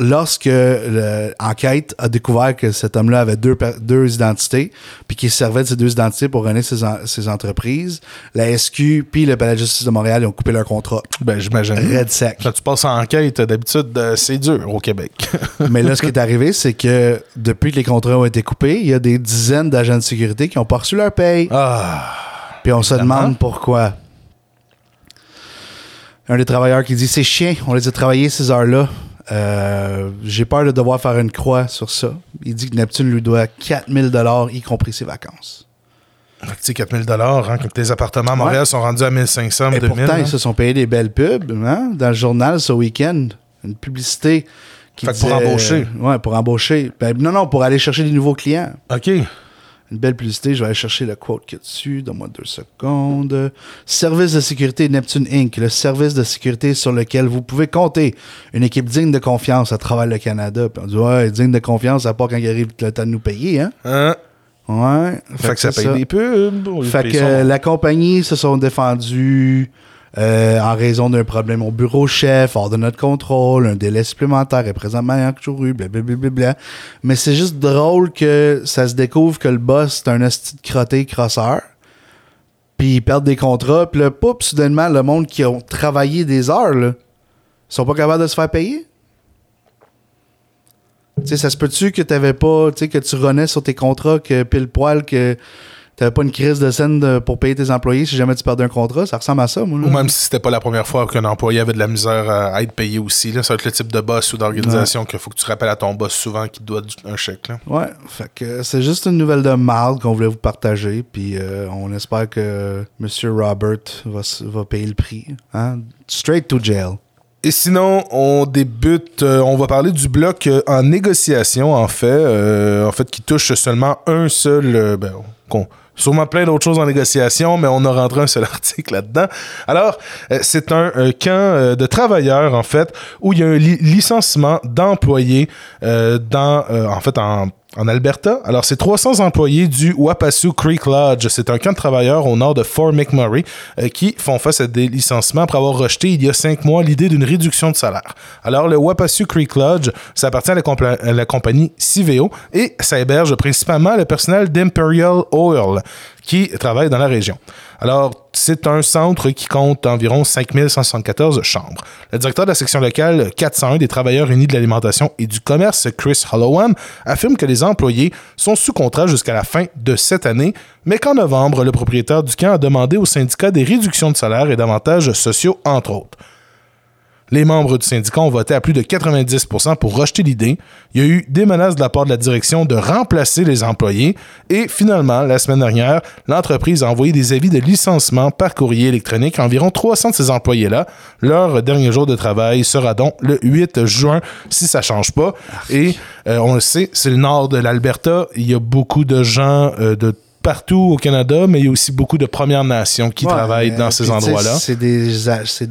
Lorsque l'enquête a découvert que cet homme-là avait deux, deux identités, puis qu'il servait de ces deux identités pour runner ses, en- ses entreprises, la SQ puis le Palais de justice de Montréal ils ont coupé leur contrat. Ben, j'imagine. Red sec. Quand tu passes en enquête, d'habitude, euh, c'est dur au Québec. [LAUGHS] Mais là, ce qui est arrivé, c'est que depuis que les contrats ont été coupés, il y a des dizaines d'agents de sécurité qui ont pas reçu leur paye. ah. Puis on se demande pourquoi. Un des travailleurs qui dit C'est chiant, on les a travaillés ces heures-là. Euh, J'ai peur de devoir faire une croix sur ça. Il dit que Neptune lui doit 4000 y compris ses vacances. Tu sais, 4000 hein, quand les appartements à Montréal Ouais. sont rendus à 1500, Et 2000. pourtant, hein. ils se sont payés des belles pubs hein, dans le journal ce week-end. Une publicité qui Fait que pour disait- embaucher. Ouais, pour embaucher. Ben, non, non, pour aller chercher des nouveaux clients. OK. Une belle publicité, je vais aller chercher le quote qu'il y a dessus. Donne-moi deux secondes. Service de sécurité Neptune Inc., le service de sécurité sur lequel vous pouvez compter. Une équipe digne de confiance à travers le Canada. Puis on dit, ouais, digne de confiance, à part quand il arrive le temps de nous payer, hein? Hein? Ouais. Fait, que ça paye des pubs. Fait que euh, la compagnie se sont défendus euh, en raison d'un problème au bureau chef, hors de notre contrôle, un délai supplémentaire est présentement toujours eu, blablabla. Mais c'est juste drôle que ça se découvre que le boss, c'est un hostie crotté crosseur. Puis ils perdent des contrats. Puis là, poup, soudainement, le monde qui ont travaillé des heures, là, sont pas capables de se faire payer. Tu sais, ça se peut-tu que t'avais pas, tu sais, que tu renais sur tes contrats, que pile poil, que t'avais pas une crise de scène de- pour payer tes employés si jamais tu perdais un contrat? Ça ressemble à ça, moi. là. Ou même si c'était pas la première fois qu'un employé avait de la misère à, être payé aussi. Là. Ça va être le type de boss ou d'organisation qu'il faut que tu rappelles à ton boss souvent qu'il te doit un chèque. Là. Ouais, fait que c'est juste une nouvelle de marde qu'on voulait vous partager, puis euh, on espère que Monsieur Robert va, va payer le prix. Hein? Straight to jail. Et sinon, on débute, euh, on va parler du bloc euh, en négociation, en fait, euh, en fait, qui touche seulement un seul, ben, qu'on- sûrement plein d'autres choses en négociation, mais on a rentré un seul [LAUGHS] article là-dedans. Alors, euh, c'est un camp euh, de travailleurs, en fait, où il y a un li- licenciement d'employés euh, dans, en fait, en en Alberta. Alors, c'est 300 employés du Wapasu Creek Lodge. C'est un camp de travailleurs au nord de Fort McMurray euh, qui font face à des licenciements après avoir rejeté il y a cinq mois l'idée d'une réduction de salaire. Alors, le Wapasu Creek Lodge, ça appartient à la, à la compagnie Civeo et ça héberge principalement le personnel d'Imperial Oil qui travaille dans la région. Alors, c'est un centre qui compte environ 5174 chambres. Le directeur de la section locale 401 des travailleurs unis de l'alimentation et du commerce, Chris Hollowan, affirme que les employés sont sous contrat jusqu'à la fin de cette année, mais qu'en novembre, le propriétaire du camp a demandé au syndicat des réductions de salaire et d'avantages sociaux, entre autres. Les membres du syndicat ont voté à plus de 90% pour rejeter l'idée. Il y a eu des menaces de la part de la direction de remplacer les employés. Et finalement, la semaine dernière, l'entreprise a envoyé des avis de licenciement par courrier électronique à environ 300 de ces employés-là. Leur dernier jour de travail sera donc le 8 juin, si ça change pas. Et euh, on le sait, c'est le nord de l'Alberta. Il y a beaucoup de gens euh, de partout au Canada, mais il y a aussi beaucoup de Premières Nations qui Ouais, travaillent dans euh, ces endroits-là. C'est des, c'est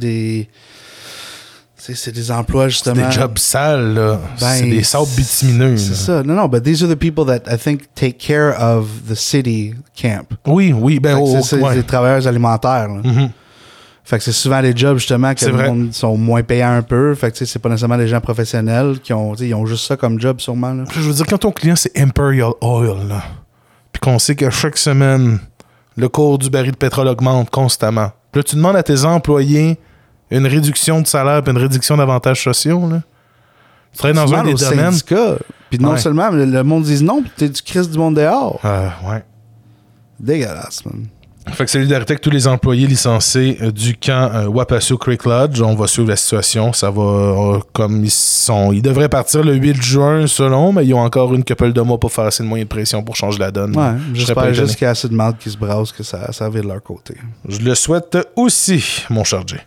c'est des emplois justement. Des jobs sales, là. Ben, c'est des sables bitumineux. C'est ça. Non, non, but these are the people that I think take care of the city camp. Oui, oui, ben, oh, c'est ouais. des travailleurs alimentaires. là. Mhm. Fait que c'est souvent des jobs justement que le monde sont moins payés un peu. Fait que tu sais, c'est pas nécessairement des gens professionnels qui ont, ils ont juste ça comme job sûrement. Là. Je veux dire, quand ton client, c'est Imperial Oil, là, puis qu'on sait que chaque semaine, le cours du baril de pétrole augmente constamment, puis là, tu demandes à tes employés une réduction de salaire puis une réduction d'avantages sociaux, là. Tu travailles dans un des domaines... Puis non Ouais. seulement le, le monde dit non, puis t'es du Christ du monde dehors. Euh, ouais. Dégueulasse, man. Fait que solidarité avec tous les employés licenciés euh, du camp euh, Wapasu Creek Lodge. On va suivre la situation. Ça va euh, comme ils sont. Ils devraient partir le 8 juin selon, mais ils ont encore une couple de mois pour faire assez de moyens de pression pour changer la donne. Ouais, j'espère juste qu'il y a assez de marde qui se brasse que ça, ça vire de leur côté. Je le souhaite aussi, mon Jay.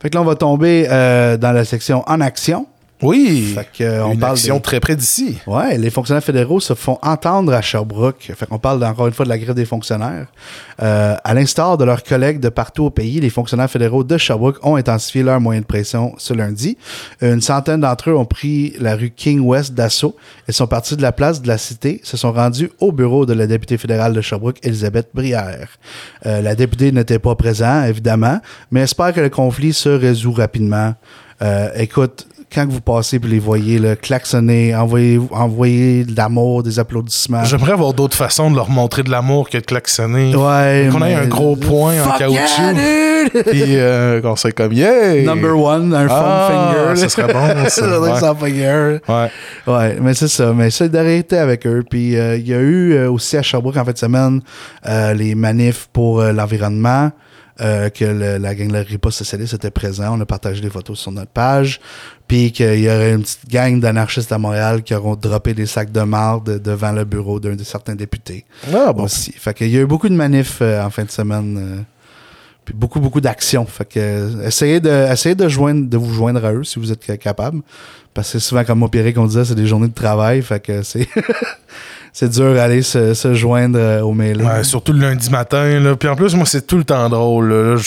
Fait que là, on va tomber euh, dans la section en action. Oui. Fait que, euh, on une parle action très près d'ici. Ouais, les fonctionnaires fédéraux se font entendre à Sherbrooke. Fait qu'on parle encore une fois de la grève des fonctionnaires. Euh, à l'instar de leurs collègues de partout au pays, les fonctionnaires fédéraux de Sherbrooke ont intensifié leurs moyens de pression ce lundi. Une centaine d'entre eux ont pris la rue King West d'assaut et sont partis de la place de la cité, se sont rendus au bureau de la députée fédérale de Sherbrooke, Elisabeth Brière. Euh, la députée n'était pas présente, évidemment, mais espère que le conflit se résout rapidement. Euh, écoute, quand vous passez et les voyez là, klaxonner, envoyer, envoyer de l'amour, des applaudissements. J'aimerais avoir d'autres façons de leur montrer de l'amour que de klaxonner. Ouais. Qu'on ait un gros point en caoutchouc. yeah, dude! Puis euh, qu'on soit comme yeah! Number one, un Ah, finger. ça serait bon, ça. [LAUGHS] Ouais. Ouais. Ouais, mais c'est ça. Mais solidarité avec eux. Puis euh, il y a eu euh, aussi à Sherbrooke en fin de semaine euh, les manifs pour l'environnement. Euh, que le- la gang de la Ripa socialiste était présent. On a partagé des photos sur notre page. Puis qu'il y aurait une petite gang d'anarchistes à Montréal qui auront droppé des sacs de marde devant le bureau d'un de certains députés. Ah bon. aussi. Fait qu'il y a eu beaucoup de manifs euh, en fin de semaine. euh, puis beaucoup, beaucoup d'actions. Fait que essayez de, essayez de joindre, de vous joindre à eux si vous êtes ca- capable. Parce que souvent, comme moi, Pierre, on disait, c'est des journées de travail. Fait que c'est, [LAUGHS] c'est dur d'aller se, joindre euh, au mailing. Ouais, surtout le lundi matin. Puis en plus, moi, c'est tout le temps drôle.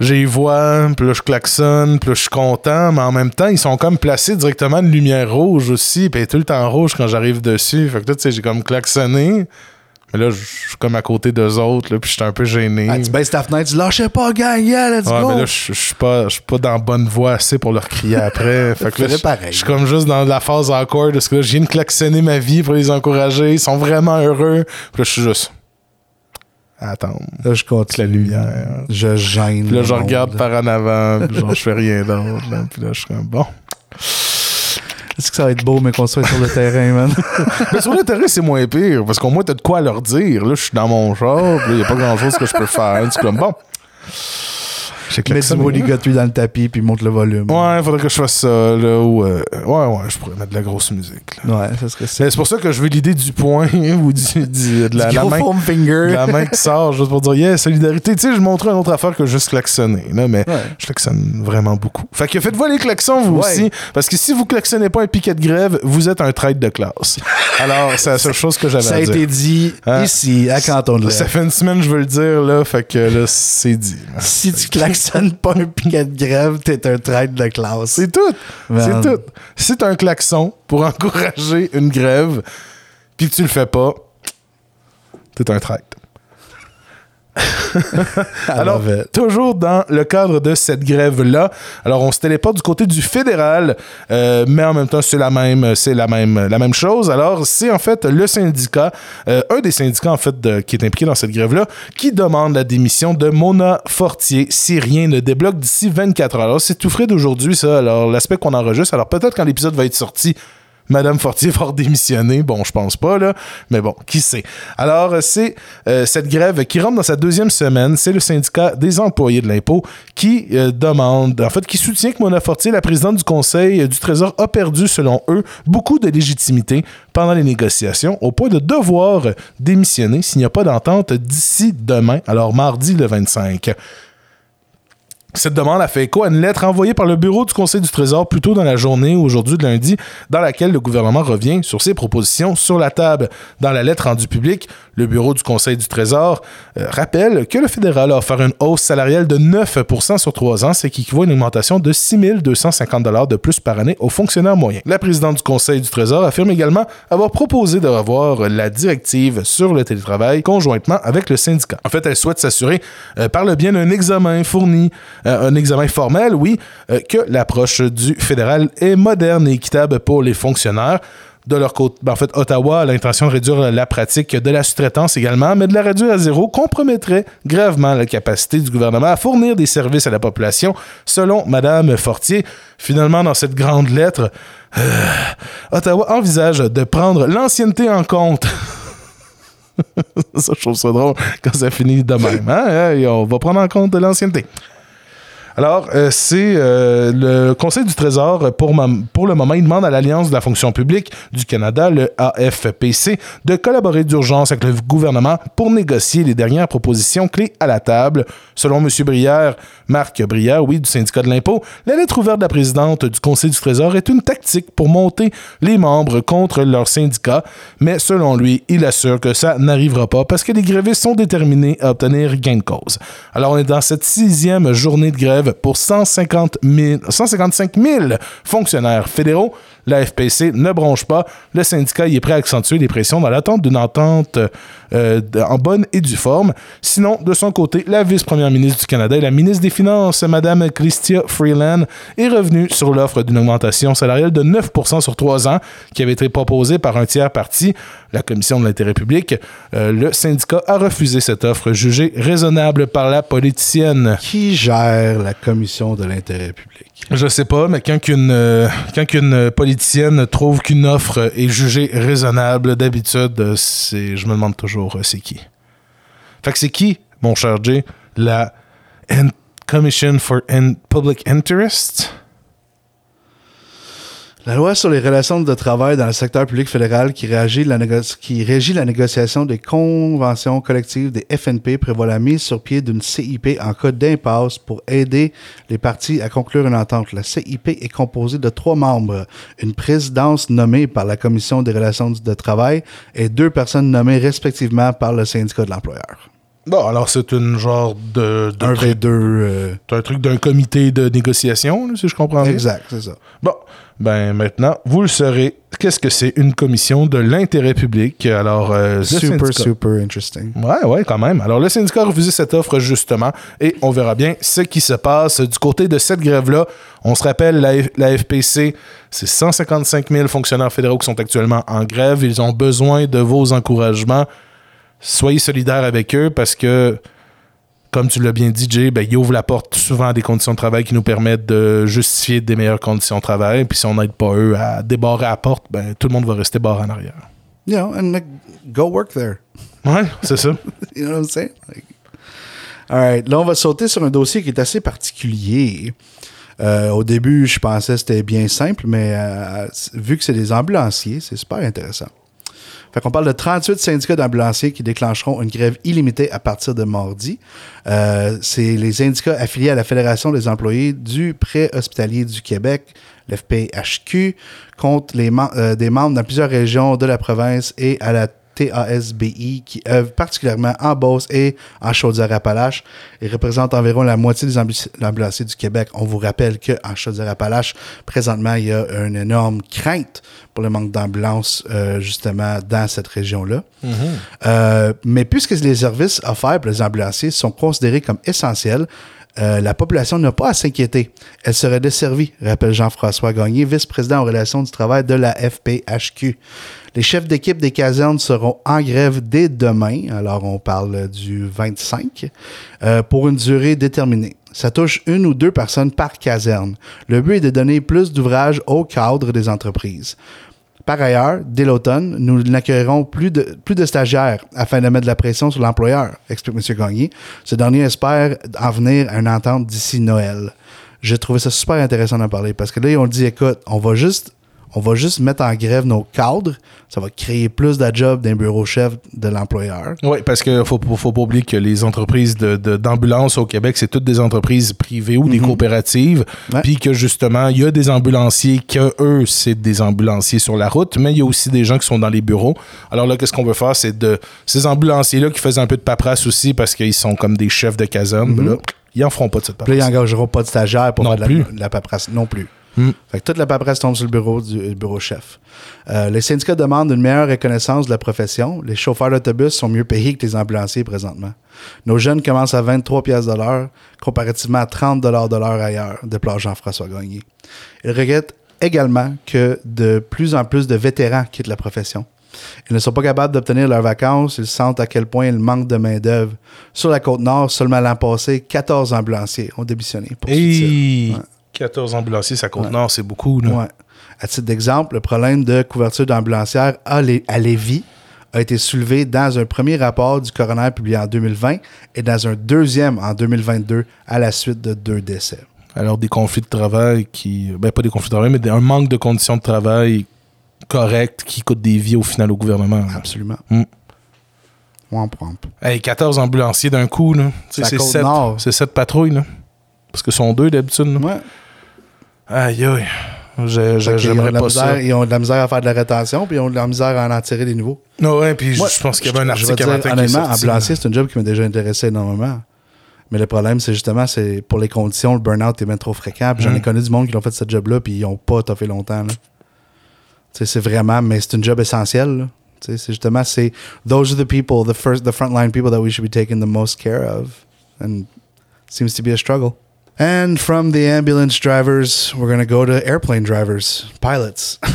J'y vois, puis là, je klaxonne, puis là, je suis content, mais en même temps, ils sont comme placés directement de lumière rouge aussi, puis tout le temps rouge quand j'arrive dessus. Fait que tu sais, j'ai comme klaxonné, mais là, je suis comme à côté d'eux autres, là, puis j'étais un peu gêné. Ah, tu baisses ta fenêtre, tu lâchez pas, gang, yeah, let's Ouais, go! mais là, je suis pas, je suis pas dans la bonne voie assez pour leur crier après. [LAUGHS] fait que là, je pareil. je suis comme juste dans la phase awkward parce que là, je viens de klaxonner ma vie pour les encourager. Ils sont vraiment heureux. Puis là, je suis juste. Attends. Là, je continue. La lumière. Je gêne. Puis là, je regarde par en avant. Puis genre, je fais rien [LAUGHS] d'autre. Puis là, je suis comme bon. Est-ce que ça va être beau, mais qu'on soit sur le terrain, man? [LAUGHS] Mais sur le terrain, c'est moins pire. Parce qu'au moins, t'as de quoi leur dire. Là, je suis dans mon char. Il n'y a pas grand-chose que je peux faire. C'est comme bon. Mets du Guthrie dans le tapis, puis monte le volume. Ouais, faudrait que je fasse ça. Là, ou, euh, ouais, ouais, je pourrais mettre de la grosse musique. Là. Ouais, ça serait ça. C'est pour ça que je veux l'idée du point [LAUGHS] ou du, du- de la, Du la gros main. foam finger. de la main qui sort juste pour dire yeah solidarité tu sais je montrais une autre affaire que juste klaxonner là, mais Ouais. je klaxonne vraiment beaucoup fait que faites-vous les klaxons vous Ouais. aussi parce que si vous klaxonnez pas un piquet de grève vous êtes un traître de classe alors c'est la seule chose que j'avais Ça à a dire été dit Hein? ici, à Canton de ça fait une semaine je veux le dire là fait que là c'est dit Si tu klaxonnes pas un piquet de grève, t'es un traître de classe. c'est tout. C'est tout. C'est un klaxon pour [LAUGHS] encourager une grève puis que tu le fais pas t'es un traître [LAUGHS] Alors, toujours dans le cadre de cette grève-là. Alors, on se téléporte du côté du fédéral, euh, mais en même temps, c'est la même, c'est la même, la même chose. Alors, c'est en fait le syndicat, euh, un des syndicats en fait de- qui est impliqué dans cette grève-là, qui demande la démission de Mona Fortier si rien ne débloque d'ici 24 heures. Alors, c'est tout frais d'aujourd'hui, ça. Alors, l'aspect qu'on enregistre. Alors, peut-être quand l'épisode va être sorti. Madame Fortier va [LAUGHS] démissionner. Bon, je pense pas, là. Mais bon, qui sait? Alors, c'est euh, cette grève qui rentre dans sa deuxième semaine. C'est le syndicat des employés de l'impôt qui euh, demande, en fait, qui soutient que Mona Fortier, la présidente du Conseil euh, du Trésor, a perdu, selon eux, beaucoup de légitimité pendant les négociations, au point de devoir démissionner s'il n'y a pas d'entente d'ici demain, alors mardi le 25. Cette demande a fait écho à une lettre envoyée par le bureau du Conseil du Trésor plus tôt dans la journée, aujourd'hui de lundi, dans laquelle le gouvernement revient sur ses propositions sur la table. Dans la lettre rendue publique, le bureau du Conseil du Trésor euh, rappelle que le fédéral a offert une hausse salariale de 9% sur trois ans, ce qui équivaut à une augmentation de 6 250 de plus par année aux fonctionnaires moyens. La présidente du Conseil du Trésor affirme également avoir proposé de revoir la directive sur le télétravail conjointement avec le syndicat. En fait, elle souhaite s'assurer, euh, par le bien d'un examen fourni, euh, un examen formel, oui, euh, que l'approche du fédéral est moderne et équitable pour les fonctionnaires. De leur côté, ben, en fait, Ottawa a l'intention de réduire la pratique de la sous-traitance également, mais de la réduire à zéro compromettrait gravement la capacité du gouvernement à fournir des services à la population, selon Mme Fortier. Finalement, dans cette grande lettre, euh, Ottawa envisage de prendre l'ancienneté en compte. [LAUGHS] ça, je trouve ça drôle quand ça finit de même. Hein? On va prendre en compte l'ancienneté. Alors, euh, c'est euh, le Conseil du Trésor, pour, pour le moment, il demande à l'Alliance de la fonction publique du Canada, le AFPC, de collaborer d'urgence avec le gouvernement pour négocier les dernières propositions clés à la table. Selon M. Brière, Marc Brière, oui, du syndicat de l'impôt, la lettre ouverte de la présidente du Conseil du Trésor est une tactique pour monter les membres contre leur syndicat, mais selon lui, il assure que ça n'arrivera pas parce que les grévistes sont déterminés à obtenir gain de cause. Alors, on est dans cette sixième journée de grève pour 150 155 000 fonctionnaires fédéraux. La FPC ne bronche pas. Le syndicat y est prêt à accentuer les pressions dans l'attente d'une entente euh, en bonne et due forme. Sinon, de son côté, la vice-première ministre du Canada et la ministre des Finances, Mme Chrystia Freeland, est revenue sur l'offre d'une augmentation salariale de 9% sur trois ans qui avait été proposée par un tiers parti, la Commission de l'intérêt public. Euh, le syndicat a refusé cette offre jugée raisonnable par la politicienne. Qui gère la Commission de l'intérêt public? Je sais pas, mais quand qu'une euh, quand qu'une politicienne trouve qu'une offre est jugée raisonnable, d'habitude, c'est je me demande toujours euh, c'est qui. Fait que c'est qui, mon cher Jay, la Commission for Public Interest? La loi sur les relations de travail dans le secteur public fédéral qui régit, la qui régit la négociation des conventions collectives des FNP prévoit la mise sur pied d'une CIP en cas d'impasse pour aider les parties à conclure une entente. La CIP est composée de trois membres, une présidence nommée par la Commission des relations de travail et deux personnes nommées respectivement par le syndicat de l'employeur. Bon, alors c'est une genre de. un v 2 euh, C'est un truc d'un comité de négociation, si je comprends bien. Exact, c'est ça. Bon, ben maintenant, vous le saurez. Qu'est-ce que c'est une commission de l'intérêt public? Alors, euh, super, super interesting. Ouais, ouais, quand même. Alors, le syndicat a refusé cette offre justement et on verra bien ce qui se passe du côté de cette grève-là. On se rappelle, la, la FPC, c'est 155 000 fonctionnaires fédéraux qui sont actuellement en grève. Ils ont besoin de vos encouragements. Soyez solidaires avec eux parce que comme tu l'as bien dit, Jay, ben, il ouvre la porte souvent à des conditions de travail qui nous permettent de justifier des meilleures conditions de travail. Puis si on n'aide pas eux à débarrer la porte, ben, tout le monde va rester barré en arrière. You know, and like, go work there. Ouais, c'est ça. [LAUGHS] you know what I'm saying? all right. Là, on va sauter sur un dossier qui est assez particulier. Euh, au début, je pensais que c'était bien simple, mais euh, vu que c'est des ambulanciers, c'est super intéressant. Fait qu'on parle de 38 syndicats d'ambulanciers qui déclencheront une grève illimitée à partir de mardi. Euh, c'est les syndicats affiliés à la Fédération des employés du prêt hospitalier du Québec, l'FPHQ, contre les euh, des membres dans plusieurs régions de la province et à la TASBI qui œuvre particulièrement en Beauce et en Chaudière-Appalaches et représente environ la moitié des ambulanciers du Québec. On vous rappelle qu'en Chaudière-Appalaches, présentement, il y a une énorme crainte pour le manque d'ambulances euh, justement dans cette région-là. Mm-hmm. Euh, mais puisque les services offerts pour les ambulanciers sont considérés comme essentiels, euh, la population n'a pas à s'inquiéter. Elle serait desservie, rappelle Jean-François Gagné, vice-président en relations du travail de la FPHQ. Les chefs d'équipe des casernes seront en grève dès demain, alors on parle du 25, euh, pour une durée déterminée. Ça touche une ou deux personnes par caserne. Le but est de donner plus d'ouvrages au cadre des entreprises. Par ailleurs, dès l'automne, nous n'accueillerons plus de, stagiaires afin de mettre de la pression sur l'employeur, explique M. Gagné. Ce dernier espère en venir à une entente d'ici Noël. J'ai trouvé ça super intéressant d'en parler parce que là, on dit écoute, on va juste On va juste mettre en grève nos cadres. Ça va créer plus de jobs d'un bureau chef de l'employeur. Oui, parce qu'il faut, faut, faut pas oublier que les entreprises de- de- d'ambulance au Québec, c'est toutes des entreprises privées ou des coopératives. Ouais. Puis que justement, il y a des ambulanciers que eux, c'est des ambulanciers sur la route, mais il y a aussi des gens qui sont dans les bureaux. Alors là, qu'est-ce qu'on veut faire? C'est de ces ambulanciers-là qui faisaient un peu de paperasse aussi parce qu'ils sont comme des chefs de caserne. là, ils en feront pas de cette Puis là, ils paperasse. n'engageront pas de stagiaires pour Non faire de la, de la paperasse non plus. Hmm. Fait que toute la paperasse tombe sur le bureau du le bureau chef. Euh, les syndicats demandent une meilleure reconnaissance de la profession. Les chauffeurs d'autobus sont mieux payés que les ambulanciers présentement. Nos jeunes commencent à 23 pièces de l'heure, comparativement à 30 de l'heure ailleurs, déplore Jean-François Gagné. Il regrette également que de plus en plus de vétérans quittent la profession. Ils ne sont pas capables d'obtenir leurs vacances. Ils sentent à quel point il manque de main-d'œuvre. Sur la côte nord, seulement l'an passé, 14 ambulanciers ont démissionné. Ouais. 14 ambulanciers, ça compte nord, c'est beaucoup. Là. Ouais. À titre d'exemple, le problème de couverture d'ambulancière à, Lé- à Lévis a été soulevé dans un premier rapport du coroner publié en 2020 et dans un deuxième en 2022 à la suite de deux décès. Alors, des conflits de travail qui. Ben, pas des conflits de travail, mais des- un manque de conditions de travail correctes qui coûtent des vies au final au gouvernement. Absolument. Mm. Womp womp. Hey, 14 ambulanciers d'un coup, là. C'est à C'est sept, Côte-Nord. c'est sept patrouilles, là. Parce que ce sont deux d'habitude. là. Ouais. Aïe, aïe. J'aimerais pas misère- ça. Ils ont de la misère à faire de la rétention, puis ils ont de la misère à en tirer des nouveaux. Non, ouais, puis Moi, je pense qu'il y avait un article dire, à Honnêtement, ambulancier, c'est un job qui m'a déjà intéressé énormément. Mais le problème, c'est justement, c'est pour les conditions, le burn-out est bien trop fréquent. Puis J'en ai Mm. connu du monde qui l'ont fait ce job-là, puis ils n'ont pas toffé longtemps. là. Tu sais, C'est vraiment, mais c'est un job essentiel. là. Tu sais, C'est justement, c'est those are the people, the first, the frontline people that we should be taking the most care of. And seems to be a struggle. And from the ambulance drivers, we're going to go to airplane drivers, pilots. [LAUGHS]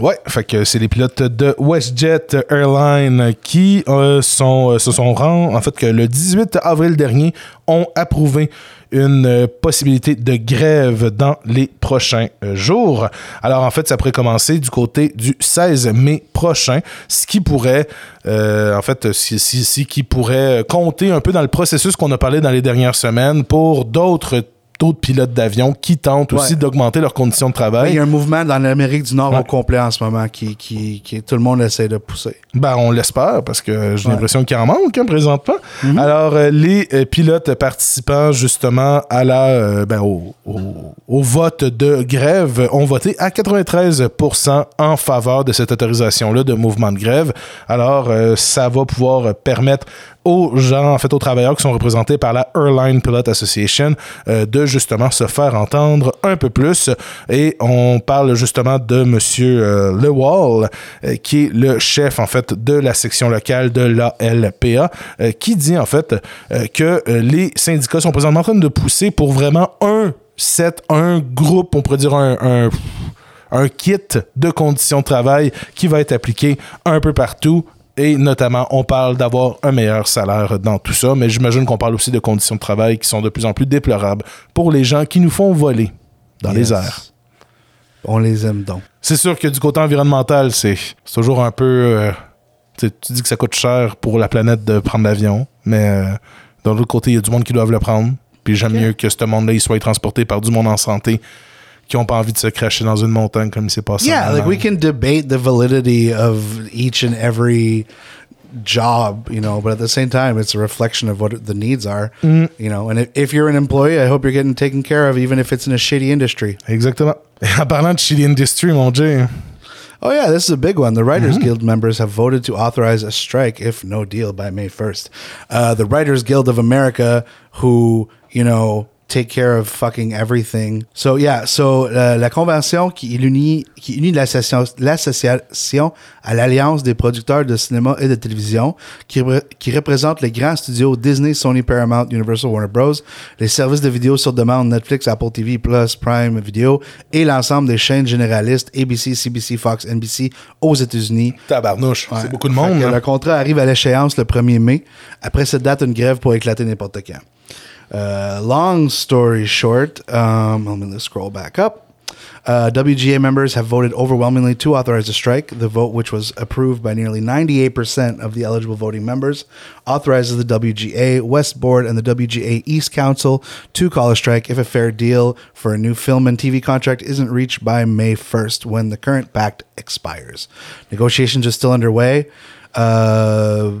Ouais, fait c'est les pilotes de WestJet Airlines qui euh, euh, se sont rendus, en fait, que le 18 avril dernier, ont approuvé une euh, possibilité de grève dans les prochains euh, jours. Alors, en fait, ça pourrait commencer du côté du 16 mai prochain, ce qui pourrait, euh, en fait, si, si- si- qui pourrait compter un peu dans le processus qu'on a parlé dans les dernières semaines pour d'autres d'autres pilotes d'avion qui tentent aussi d'augmenter leurs conditions de travail. Il y a un mouvement dans l'Amérique du Nord Ouais. au complet en ce moment qui, qui, qui tout le monde essaie de pousser. Ben, on l'espère parce que j'ai Ouais. l'impression qu'il en manque hein, présentement. Mhm. Alors, euh, les euh, pilotes participant justement à la, euh, ben, au, au- au vote de grève ont voté à 93% en faveur de cette autorisation-là de mouvement de grève. Alors, euh, ça va pouvoir permettre aux gens, en fait, aux travailleurs qui sont représentés par la Airline Pilot Association euh, de justement se faire entendre un peu plus. Et on parle justement de Monsieur euh, Lewall, euh, qui est le chef, en fait, de la section locale de l'ALPA, euh, qui dit, en fait, que les syndicats sont présentement en train de pousser pour vraiment un set, un groupe, on pourrait dire un un kit de conditions de travail qui va être appliqué un peu partout. Et notamment, on parle d'avoir un meilleur salaire dans tout ça, mais j'imagine qu'on parle aussi de conditions de travail qui sont de plus en plus déplorables pour les gens qui nous font voler dans les airs. On les aime donc. C'est sûr que du côté environnemental, c'est toujours un peu. euh, tu dis que ça coûte cher pour la planète de prendre l'avion, mais euh, d'un autre côté, il y a du monde qui doivent le prendre. Puis j'aime mieux que ce monde-là soit transporté par du monde en santé qui pas envie de se cracher dans une montagne comme il s'est passé. Yeah, like we can debate the validity of each and every job, you know, but at the same time, it's a reflection of what the needs are, Mm. you know. And if, you're an employee, I hope you're getting taken care of, even if it's in a shitty industry. Exactement. [LAUGHS] En parlant de Chili Industry, mon Jay, Oh yeah, this is a big one. The Writers Guild members have voted to authorize a strike if no deal by May 1st. Uh, the Writers Guild of America, who you know take care of fucking everything. So yeah, so euh, la convention qui unit qui unit l'association à l'alliance des producteurs de cinéma et de télévision qui, qui représente les grands studios Disney, Sony, Paramount, Universal, Warner Bros, les services de vidéo sur demande Netflix, Apple TV Plus, Prime Video et l'ensemble des chaînes généralistes ABC, CBC, Fox, NBC aux États-Unis. tabarnouche, Ouais. c'est beaucoup de monde. hein. Le contrat arrive à l'échéance le 1er mai. Après cette date, une grève pour éclater n'importe quand. Uh, long story short, um, let me scroll back up. Uh, WGA members have voted overwhelmingly to authorize a strike. The vote, which was approved by nearly 98% of the eligible voting members, authorizes the WGA West Board and the WGA East Council to call a strike if a fair deal for a new film and TV contract isn't reached by May 1st, when the current pact expires. Negotiations are still underway. Uh,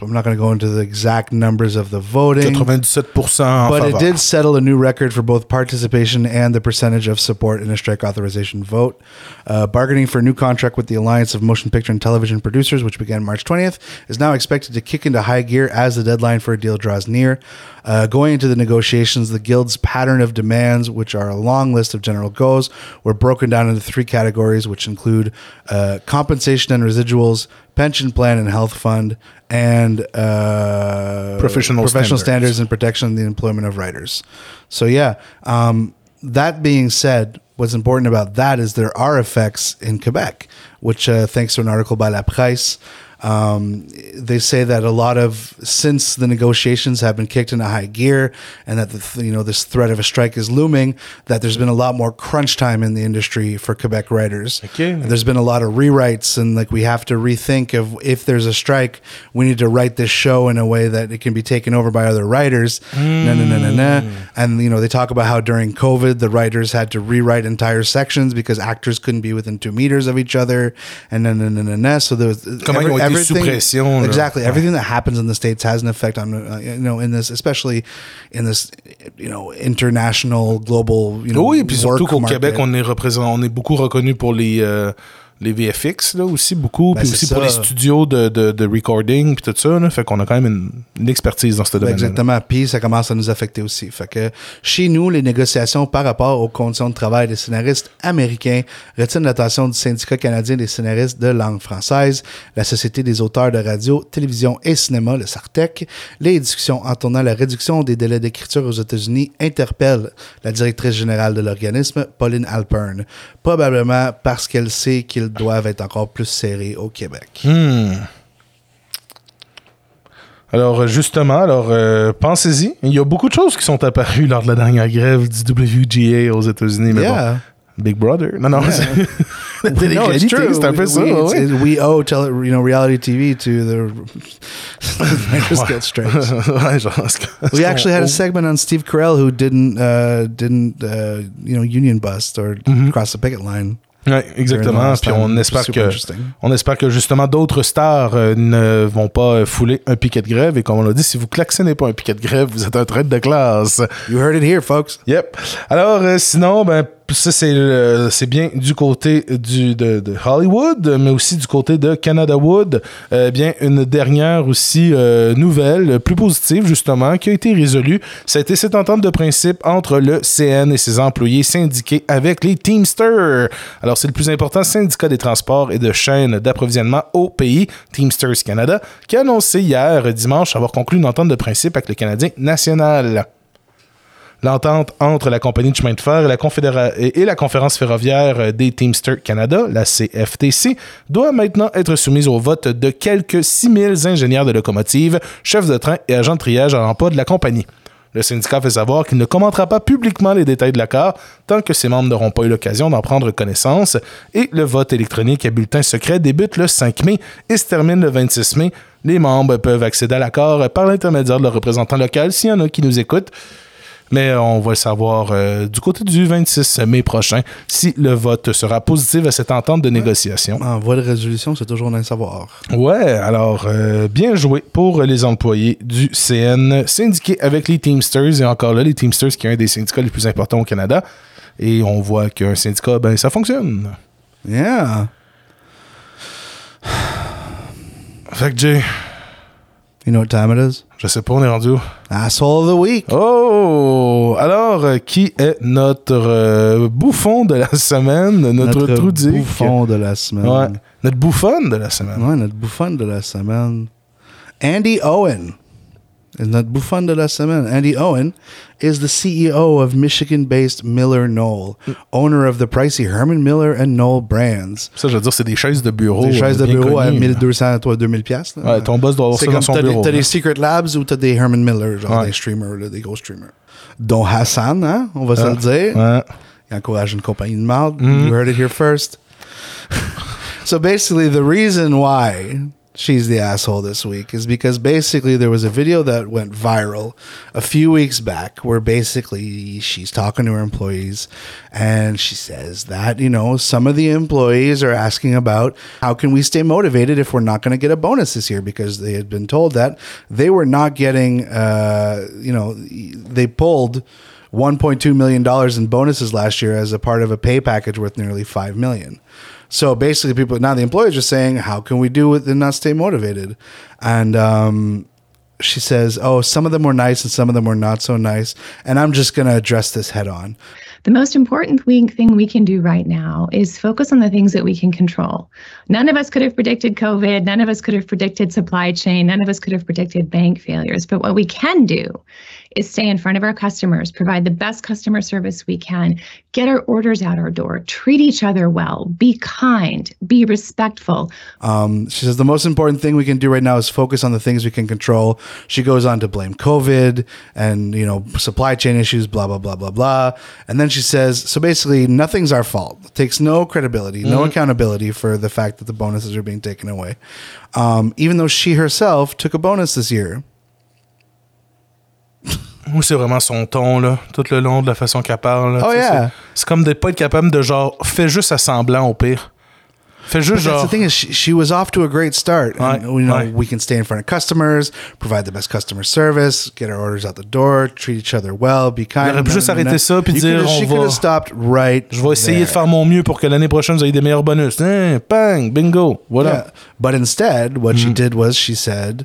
I'm not going to go into the exact numbers of the voting. 97% en But it did settle a new record for both participation and the percentage of support in a strike authorization vote. Uh, bargaining for a new contract with the Alliance of Motion Picture and Television Producers, which began March 20th, is now expected to kick into high gear as the deadline for a deal draws near. Uh, going into the negotiations, the Guild's pattern of demands, which are a long list of general goals, were broken down into three categories, which include uh, compensation and residuals, pension plan and health fund, and uh, Professional professional standards. standards and protection of the employment of writers. So yeah, um, that being said, what's important about that is there are effects in Quebec, which uh, thanks to an article by La Presse. Um, they say that a lot of since the negotiations have been kicked into high gear, and that the th- you know this threat of a strike is looming, that there's been a lot more crunch time in the industry for Quebec writers. Okay. There's been a lot of rewrites, and like we have to rethink of if there's a strike, we need to write this show in a way that it can be taken over by other writers. No, no, no, no, no. And you know they talk about how during COVID the writers had to rewrite entire sections because actors couldn't be within two meters of each other, and no, no, no, no, no. So there was Comment pression, là. Exactly, everything that happens in the states has an effect on uh, you know in this, especially in this you know international global you know Oui, puis surtout qu'au. Québec, on est représenté, on est beaucoup reconnu pour les, euh, les VFX là aussi beaucoup, Ben, puis aussi pour ça. les studios de, de, de recording puis tout ça. Là, fait qu'on a quand même une, une expertise dans ce Ben, domaine. Exactement. Puis ça commence à nous affecter aussi. Fait que chez nous, les négociations par rapport aux conditions de travail des scénaristes américains retiennent l'attention du syndicat canadien des scénaristes de langue française, la Société des auteurs de radio, télévision et cinéma, le SARTEC. Les discussions entourant la réduction des délais d'écriture aux États-Unis interpellent la directrice générale de l'organisme, Pauline Alpern, probablement parce qu'elle sait doivent être encore plus serrés au Québec. Hmm. Alors euh, justement, alors euh, pensez-y, il y a beaucoup de choses qui sont apparues lors de la dernière grève du WGA aux États-Unis, mais Yeah. bon, Big Brother. Non, non, c'est- [LAUGHS] la No, un peu we, ça. we, ouais. we owe tele, you know reality TV to the [LAUGHS] strikes. [LAUGHS] We actually had a on- segment on Steve Carell who didn't uh, didn't uh, you know union bust or Mm-hmm. cross the picket line. Ouais, exactement. Puis on espère que on espère que justement d'autres stars euh, ne vont pas euh, fouler un piquet de grève. Et comme on l'a dit, si vous klaxonnez pas un piquet de grève, vous êtes un traître de classe. You heard it here, folks. Yep. Alors euh, sinon, ben ça c'est le- c'est bien du côté de, Hollywood, mais aussi du côté de Canada Wood. Euh, bien une dernière aussi euh, nouvelle euh, plus positive justement qui a été résolue. Ça a été cette entente de principe entre le CN et ses employés syndiqués avec les Teamsters. Alors c'est le plus important syndicat des transports et de chaînes d'approvisionnement au pays, Teamsters Canada, qui a annoncé hier dimanche avoir conclu une entente de principe avec le Canadien national. L'entente entre la compagnie de chemin de fer et la, conférence ferroviaire des Teamsters Canada, la CFTC, doit maintenant être soumise au vote de quelques 6000 ingénieurs de locomotives, chefs de train et agents de triage à l'emploi de la compagnie. Le syndicat fait savoir qu'il ne commentera pas publiquement les détails de l'accord tant que ses membres n'auront pas eu l'occasion d'en prendre connaissance et le vote électronique à bulletin secret débute le 5 mai et se termine le 26 mai. Les membres peuvent accéder à l'accord par l'intermédiaire de leur représentant local s'il y en a qui nous écoutent. Mais on va le savoir euh, du côté du 26 mai prochain si le vote sera positif à cette entente de négociation. En voie de résolution, c'est toujours d'un savoir. Ouais, alors euh, bien joué pour les employés du CN syndiqués avec les Teamsters et encore là les Teamsters qui est un des syndicats les plus importants au Canada et on voit qu'un syndicat ben ça fonctionne. Yeah. Fait que Jay, You know what time it is? je sais pas on est rendu où? Asshole of the week. Oh! Alors, euh, qui est notre euh, bouffon de la semaine, notre, trou de dick? bouffon de la semaine. Ouais, notre bouffonne de la semaine. Ouais, notre bouffon de la semaine. Andy Owen is notre bouffon de la semaine. Andy Owen is the CEO of Michigan-based Miller Knoll, owner of the pricey Herman Miller and Knoll brands. Ça, je veux dire, c'est des chaises de bureau. Des euh, chaises de euh, bien bureau à connues, là. 1200, toi, 2000 piastres. là. Ouais, ton boss doit avoir C'est ça dans comme son t'as des, bureau. t'as là. des Secret Labs ou t'as des Herman Miller, genre Ouais. des streamers, là, des gros streamers. Dont Hassan, hein, on va se le dire. Ouais. Il encourage une compagnie de marde. Mm-hmm. You heard it here first. [LAUGHS] so basically, the reason why she's the asshole this week is because basically there was a video that went viral a few weeks back where basically she's talking to her employees and she says that you know some of the employees are asking about how can we stay motivated if we're not going to get a bonus this year because they had been told that they were not getting uh, you know they pulled 1.2 million dollars in bonuses last year as a part of a pay package worth nearly 5 million so basically, people now the employers are saying, "How can we do it and not stay motivated?" And um, she says, "Oh, some of them were nice and some of them were not so nice." And I'm just going to address this head on. The most important thing thing we can do right now is focus on the things that we can control. None of us could have predicted COVID. None of us could have predicted supply chain. None of us could have predicted bank failures. But what we can do is stay in front of our customers, provide the best customer service we can, get our orders out our door, treat each other well, be kind, be respectful. Um, she says the most important thing we can do right now is focus on the things we can control. She goes on to blame COVID and you know supply chain issues, blah blah blah blah blah. And then she says, so basically, nothing's our fault. It takes no credibility, no accountability for the fact that the bonuses are being taken away. Um, even though she herself took a bonus this year. Moi, c'est vraiment son ton, là, tout le long de la façon qu'elle parle. là, Oh, yeah. c'est- comme de pas être capable de genre, fais juste à semblant au pire. Fais juste But that's genre. the thing is, she, she was off to a great start. And, Right, you know, right. we can stay in front of customers, provide the best customer service, get our orders out the door, treat each other well, be kind. Il aurait pu juste arrêter ça puis dire, on she va- could have stopped right. Je vais essayer de there. faire mon mieux pour que l'année prochaine, vous ayez des meilleurs bonus. Hein, bang, bingo, voilà. Yeah. But instead, what Mm. she did was she said,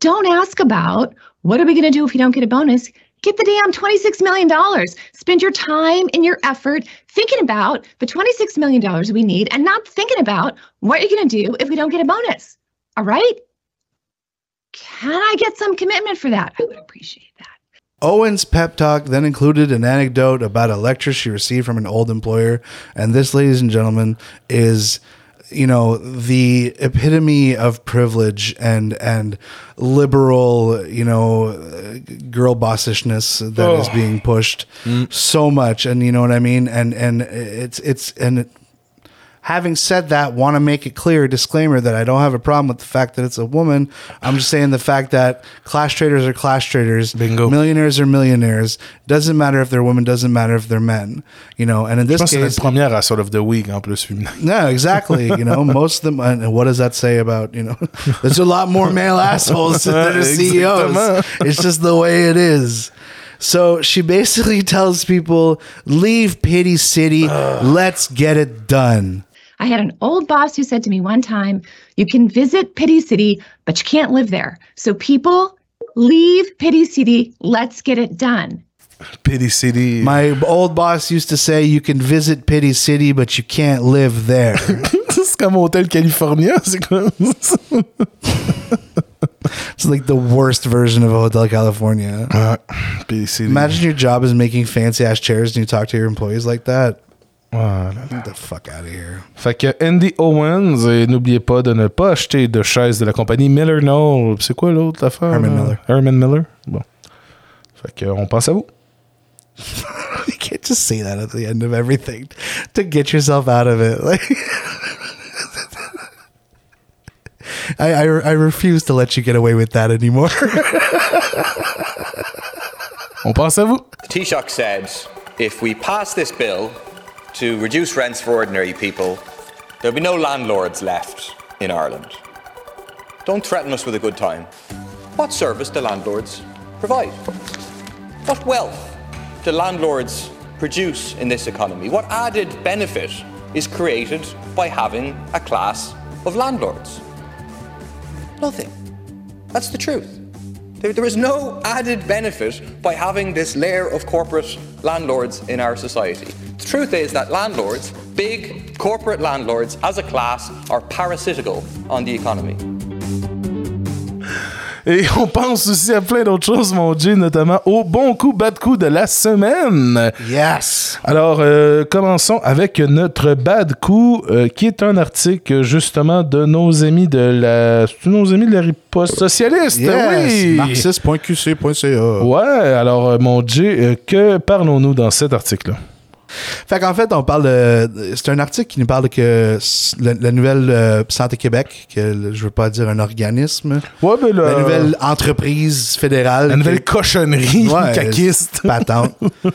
Don't ask about what are we going to do if you don't get a bonus? Get the damn $26 million. Spend your time and your effort thinking about the $26 million we need and not thinking about what you're going to do if we don't get a bonus. All right? Can I get some commitment for that? I would appreciate that. Owen's pep talk then included an anecdote about a lecture she received from an old employer. And this, ladies and gentlemen, is you know the epitome of privilege and and liberal you know girl bossishness that is oh. being pushed mm. so much. And you know what i mean? And and it's it's and it, Having said that, want to make it clear, disclaimer that I don't have a problem with the fact that it's a woman. I'm just saying the fact that class traders are class traders, Bingo. millionaires are millionaires. Doesn't matter if they're women, doesn't matter if they're men. You know, and in this pense que c'est case, première à Sort of the Week en plus no, [LAUGHS] exactly. You know, most of them. And what does that say about you know? [LAUGHS] There's a lot more male assholes that are [LAUGHS] CEOs. It's just the way it is. So she basically tells people, "Leave Pity City. Let's get it done." I had an old boss who said to me one time, You can visit Pity City, but you can't live there. So, people, leave Pity City. Let's get it done. Pity City. My old boss used to say, "You can visit Pity City, but you can't live there." [LAUGHS] c'est comme Hôtel California, c'est quoi? it's like the worst version of a Hotel California. Ouais, Pity City. Imagine your job is making fancy ass chairs and you talk to your employees like that. Voilà. Get the fuck out of here. Fait que Andy Owens, et n'oubliez pas de ne pas acheter de chaise de la compagnie Miller Knoll. C'est quoi l'autre affaire? Herman? Miller. Herman Miller? Bon. Fait que on pense à vous. [LAUGHS] You can't just say that at the end of everything to get yourself out of it. Like, [LAUGHS] I, I I refuse to let you get away with that anymore. [LAUGHS] On pense à vous. Taoiseach said if we pass this bill to reduce rents for ordinary people, there'll be no landlords left in Ireland. Don't threaten us with a good time. What service do landlords provide? What wealth do landlords produce in this economy? What added benefit is created by having a class of landlords? Nothing. That's the truth. There, there is no added benefit by having this layer of corporate landlords in our society. The truth is that landlords, big corporate landlords as a class, are parasitical on the economy. Et [LAUGHS] on pense aussi à plein d'autres choses, mon Jay, notamment au bon coup, bad coup de la semaine. yes. Alors, euh, commençons avec notre bad coup, euh, qui est un article justement de nos amis de la, nos amis de la riposte socialiste. Yes. Oui. Marxiste.qc.ca. Ouais. Alors, euh, mon euh, que parlons-nous dans cet article-là? Fait qu'en fait, on parle de. C'est un article qui nous parle de que la, la nouvelle euh, Santé Québec, que le- je veux pas dire un organisme, Ouais, mais la le- nouvelle entreprise fédérale. la nouvelle cochonnerie Ouais, [LAUGHS] caquiste. patente. [LAUGHS]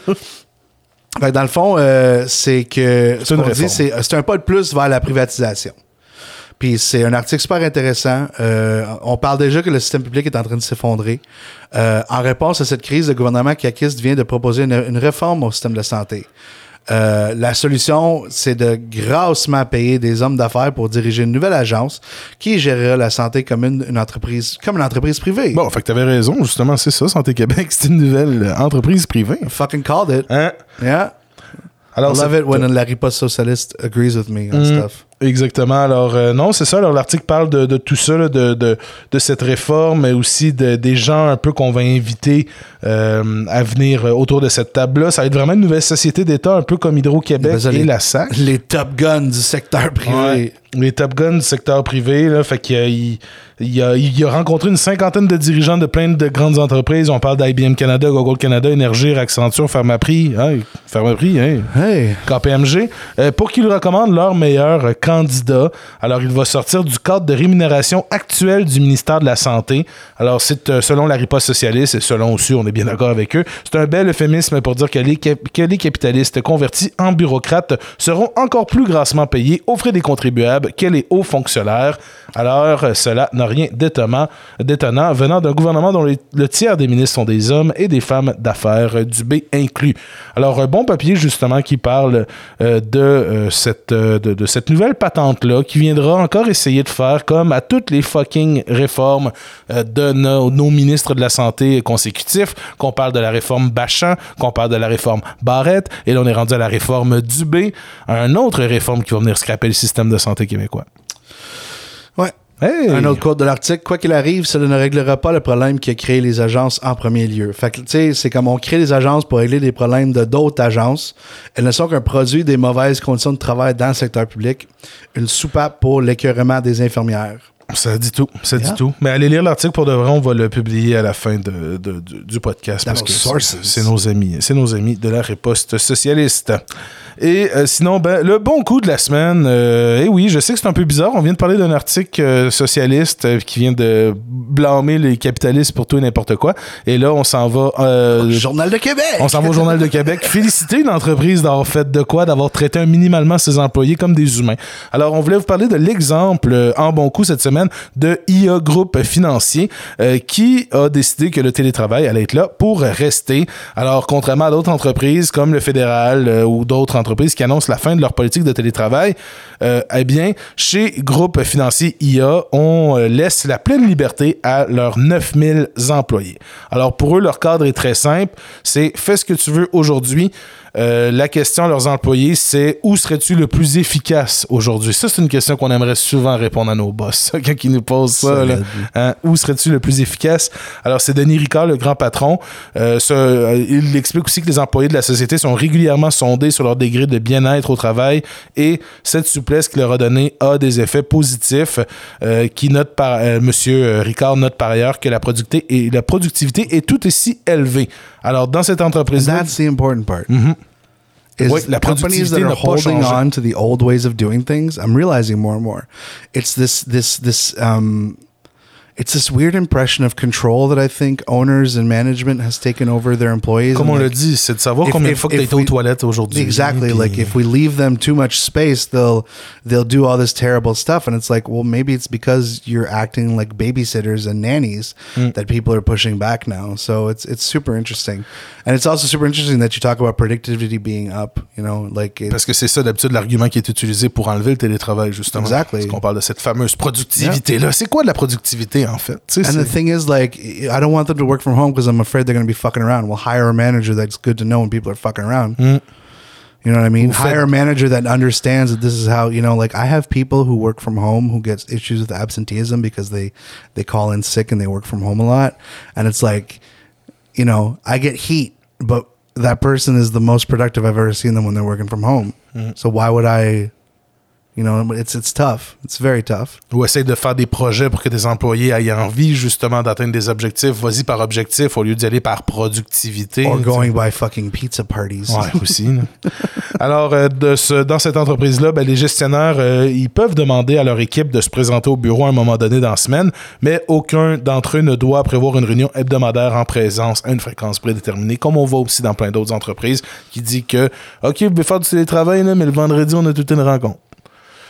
Fait que dans le fond, euh, c'est que ce dit, réforme. c'est c'est un pas de plus vers la privatisation. Puis c'est un article super intéressant. Euh, on parle déjà que le système public est en train de s'effondrer. Euh, en réponse à cette crise, le gouvernement caquiste vient de proposer une, une réforme au système de santé. Euh, la solution, c'est de grassement payer des hommes d'affaires pour diriger une nouvelle agence qui gérera la santé comme une, une entreprise, comme une entreprise privée. Bon, fait que t'avais raison, justement, c'est ça, Santé Québec, [LAUGHS] c'est une nouvelle entreprise privée. Fucking called it. Hein? Yeah. Alors, I love it when la riposte socialiste agrees with me on Mm. stuff. Exactement. Alors, euh, non, c'est ça. Alors, l'article parle de, de tout ça, là, de, de, de cette réforme, mais aussi de, des gens un peu qu'on va inviter euh, à venir euh, autour de cette table-là. Ça va être vraiment une nouvelle société d'État, un peu comme Hydro-Québec Ben, et les- la SAC. Les top guns du secteur privé. Ouais. Les Top Guns du secteur privé, là, fait qu'il a, il, il a, il a rencontré une cinquantaine de dirigeants de plein de grandes entreprises. On parle d'IBM Canada, Google Canada, Énergir, Accenture, Pharmaprix, hein, Pharmaprix, hein, Hey. KPMG, euh, pour qu'ils recommandent leur meilleur Alors, il va sortir du cadre de rémunération actuel du ministère de la Santé. Alors, c'est euh, selon la riposte socialiste et selon aussi, on est bien d'accord avec eux, c'est un bel euphémisme pour dire que les, capitalistes convertis en bureaucrates seront encore plus grassement payés aux frais des contribuables que les hauts fonctionnaires. Alors, euh, cela n'a rien d'étonnant, venant d'un gouvernement dont le tiers des ministres sont des hommes et des femmes d'affaires, euh, du B inclus. Alors, un bon papier, justement, qui parle de, cette, de, de cette nouvelle patente-là, qui viendra encore essayer de faire comme à toutes les fucking réformes euh, de nos, ministres de la Santé consécutifs, qu'on parle de la réforme Bachan, qu'on parle de la réforme Barrette, et là, on est rendu à la réforme Dubé, un autre réforme qui va venir scraper le système de santé québécois. Un autre quote de l'article. Quoi qu'il arrive, cela ne réglera pas le problème qui a créé les agences en premier lieu. Fait que, tu sais, c'est comme on crée des agences pour régler des problèmes de d'autres agences. Elles ne sont qu'un produit des mauvaises conditions de travail dans le secteur public. Une soupape pour l'écœurement des infirmières. Ça dit tout, ça dit tout. Mais allez lire l'article pour de vrai, on va le publier à la fin de, de- du- du podcast Dans parce que c'est nos amis, c'est nos amis de la riposte socialiste. Et euh, sinon, ben, le bon coup de la semaine, euh, eh oui, je sais que c'est un peu bizarre, on vient de parler d'un article euh, socialiste euh, qui vient de blâmer les capitalistes pour tout et n'importe quoi. Et là, on s'en va... euh, Journal de Québec! on s'en va au Journal de Québec. [LAUGHS] Féliciter une entreprise d'avoir fait de quoi, d'avoir traité minimalement ses employés comme des humains. Alors, on voulait vous parler de l'exemple en bon coup cette semaine de IA Groupe Financier euh, qui a décidé que le télétravail allait être là pour rester. Alors, contrairement à d'autres entreprises comme le fédéral euh, ou d'autres entreprises qui annoncent la fin de leur politique de télétravail, euh, eh bien, chez Groupe Financier IA, on laisse la pleine liberté à leurs 9000 employés. Alors, pour eux, leur cadre est très simple. C'est fais ce que tu veux aujourd'hui. Euh, la question à leurs employés, c'est où serais-tu le plus efficace aujourd'hui? Ça, c'est une question qu'on aimerait souvent répondre à nos boss. [LAUGHS] Quand ils nous posent ça, là. Hein, où serais-tu le plus efficace? Alors, c'est Denis Ricard, le grand patron. Euh, ce- euh, il explique aussi que les employés de la société sont régulièrement sondés sur leur degré de bien-être au travail et cette souplesse qu'il leur a donnée a des effets positifs. euh, qui note par, Monsieur Ricard note par ailleurs que la productivité est tout aussi élevée. Alors, dans cette entreprise-là, That's the important part. Is Oui, la companies that are holding on to the old ways of doing things, I'm realizing more and more. It's this this this um it's this weird impression of control that I think owners and management has taken over their employees. comme on like, dit, c'est de savoir if- combien de fois que été aux toilettes aujourd'hui. Exactly. Puis- Like if we leave them too much space, they'll they'll do all this terrible stuff, and it's like, well, maybe it's because you're acting like babysitters and nannies Mm. that people are pushing back now. So it's it's super interesting, and it's also super interesting that you talk about productivity being up. You know, like it, Parce que c'est ça d'habitude l'argument qui est utilisé pour enlever le télétravail, justement. Exactly. Parce qu'on parle de cette fameuse productivité-là. C'est quoi de la productivité, fait? Tu And the thing is, like, I don't want them to work from home because I'm afraid they're going to be fucking around. We'll hire a manager that's good to know when people are fucking around. You know what I mean? Fait- Hire a manager that understands that this is how you know. Like, I have people who work from home who gets issues with absenteeism because they they call in sick and they work from home a lot, and it's like, you know, I get heat, but that person is the most productive I've ever seen them when they're working from home. So why would I? You know, it's it's tough. It's very tough. Ou essaye de faire des projets pour que tes employés aient envie justement d'atteindre des objectifs. Vas-y par objectif au lieu d'y aller par productivité. Or going by fucking pizza parties. Ouais, [LAUGHS] aussi. Alors, euh, de ce- dans cette entreprise-là, ben, les gestionnaires, euh, ils peuvent demander à leur équipe de se présenter au bureau à un moment donné dans la semaine, mais aucun d'entre eux ne doit prévoir une réunion hebdomadaire en présence à une fréquence prédéterminée, comme on voit aussi dans plein d'autres entreprises, qui dit que, OK, vous pouvez faire du télétravail, là, mais le vendredi, on a toute une rencontre.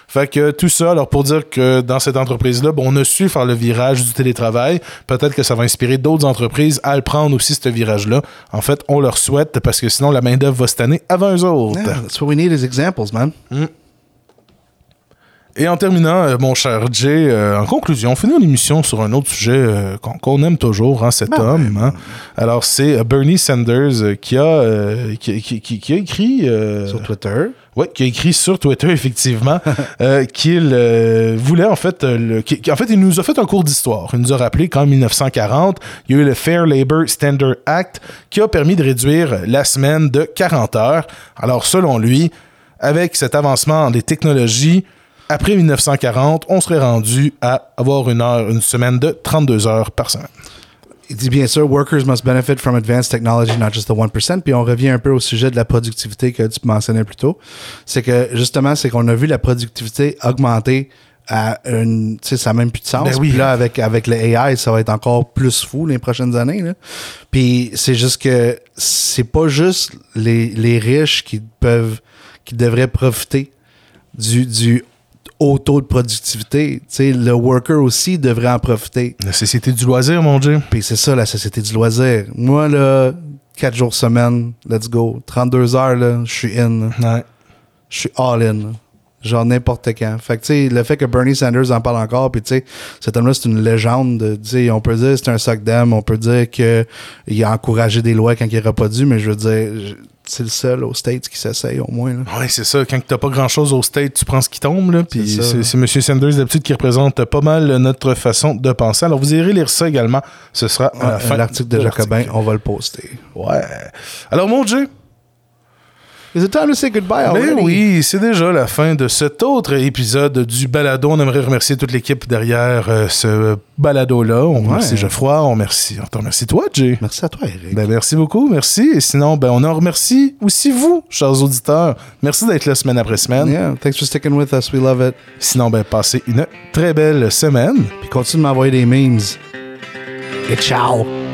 Fait que tout ça, alors pour dire que dans cette entreprise-là, bon, on a su faire le virage du télétravail. Peut-être que ça va inspirer d'autres entreprises à le prendre aussi, ce virage-là. En fait, on leur souhaite parce que sinon, la main-d'œuvre va se tanner avant eux autres. Yeah, that's what we need is examples, man. Et en terminant, euh, mon cher Jay, euh, en conclusion, finir l'émission sur un autre sujet euh, qu'on aime toujours, hein, cet homme. hein. Alors, c'est Bernie Sanders qui, a, qui, qui- qui- qui a écrit. Sur Twitter. Oui, qui a écrit sur Twitter, [LAUGHS] effectivement, euh, qu'il euh, voulait, en fait, euh, le- en fait, il nous a fait un cours d'histoire. Il nous a rappelé qu'en 1940, il y a eu le Fair Labor Standard Act qui a permis de réduire la semaine de 40 heures. Alors, selon lui, avec cet avancement des technologies, après 1940, on serait rendu à avoir une heure, une semaine de 32 heures par semaine. Il dit bien sûr, workers must benefit from advanced technology, not just the 1%. Puis on revient un peu au sujet de la productivité que tu mentionnais plus tôt. C'est que justement, c'est qu'on a vu la productivité augmenter à une. Tu sais, ça n'a même plus de sens. Ben oui. Puis là, avec, avec le AI, ça va être encore plus fou les prochaines années. Là. Puis c'est juste que c'est pas juste les, les riches qui peuvent. qui devraient profiter du, du haut taux de productivité. Tu sais, le worker aussi devrait en profiter. La société du loisir, mon Dieu. Puis c'est ça, la société du loisir. Moi, là, 4 jours semaine, let's go. 32 heures, là, je suis in. Ouais. Je suis all in. Genre n'importe quand. Fait que, tu sais, le fait que Bernie Sanders en parle encore, puis tu sais, cet homme-là, c'est une légende. de- Tu sais, on peut dire que c'est un soc d'âme, on peut dire qu'il a encouragé des lois quand il n'aurait pas dû, mais je veux dire, c'est le seul aux States qui s'essaye au moins. Là. Ouais, c'est ça. Quand t'as pas grand chose au state, tu prends ce qui tombe, là. Puis C'est M. Sanders, d'habitude, qui représente pas mal notre façon de penser. Alors, vous irez lire ça également. Ce sera à la fin. L'article de Jacobin, on va le poster. Ouais. Alors, mon Dieu. Is it time to say goodbye Ben oui, c'est déjà la fin de cet autre épisode du balado. On aimerait remercier toute l'équipe derrière euh, ce balado-là. On remercie Geoffroy, on remercie, on te remercie toi, Jay. Merci à toi, Eric. Ben, merci beaucoup, merci. Et sinon, ben, on en remercie aussi vous, chers auditeurs. Merci d'être là semaine après semaine. yeah, thanks for sticking with us. We love it. Sinon, ben, passez une très belle semaine. Puis continue de m'envoyer des memes. Et ciao!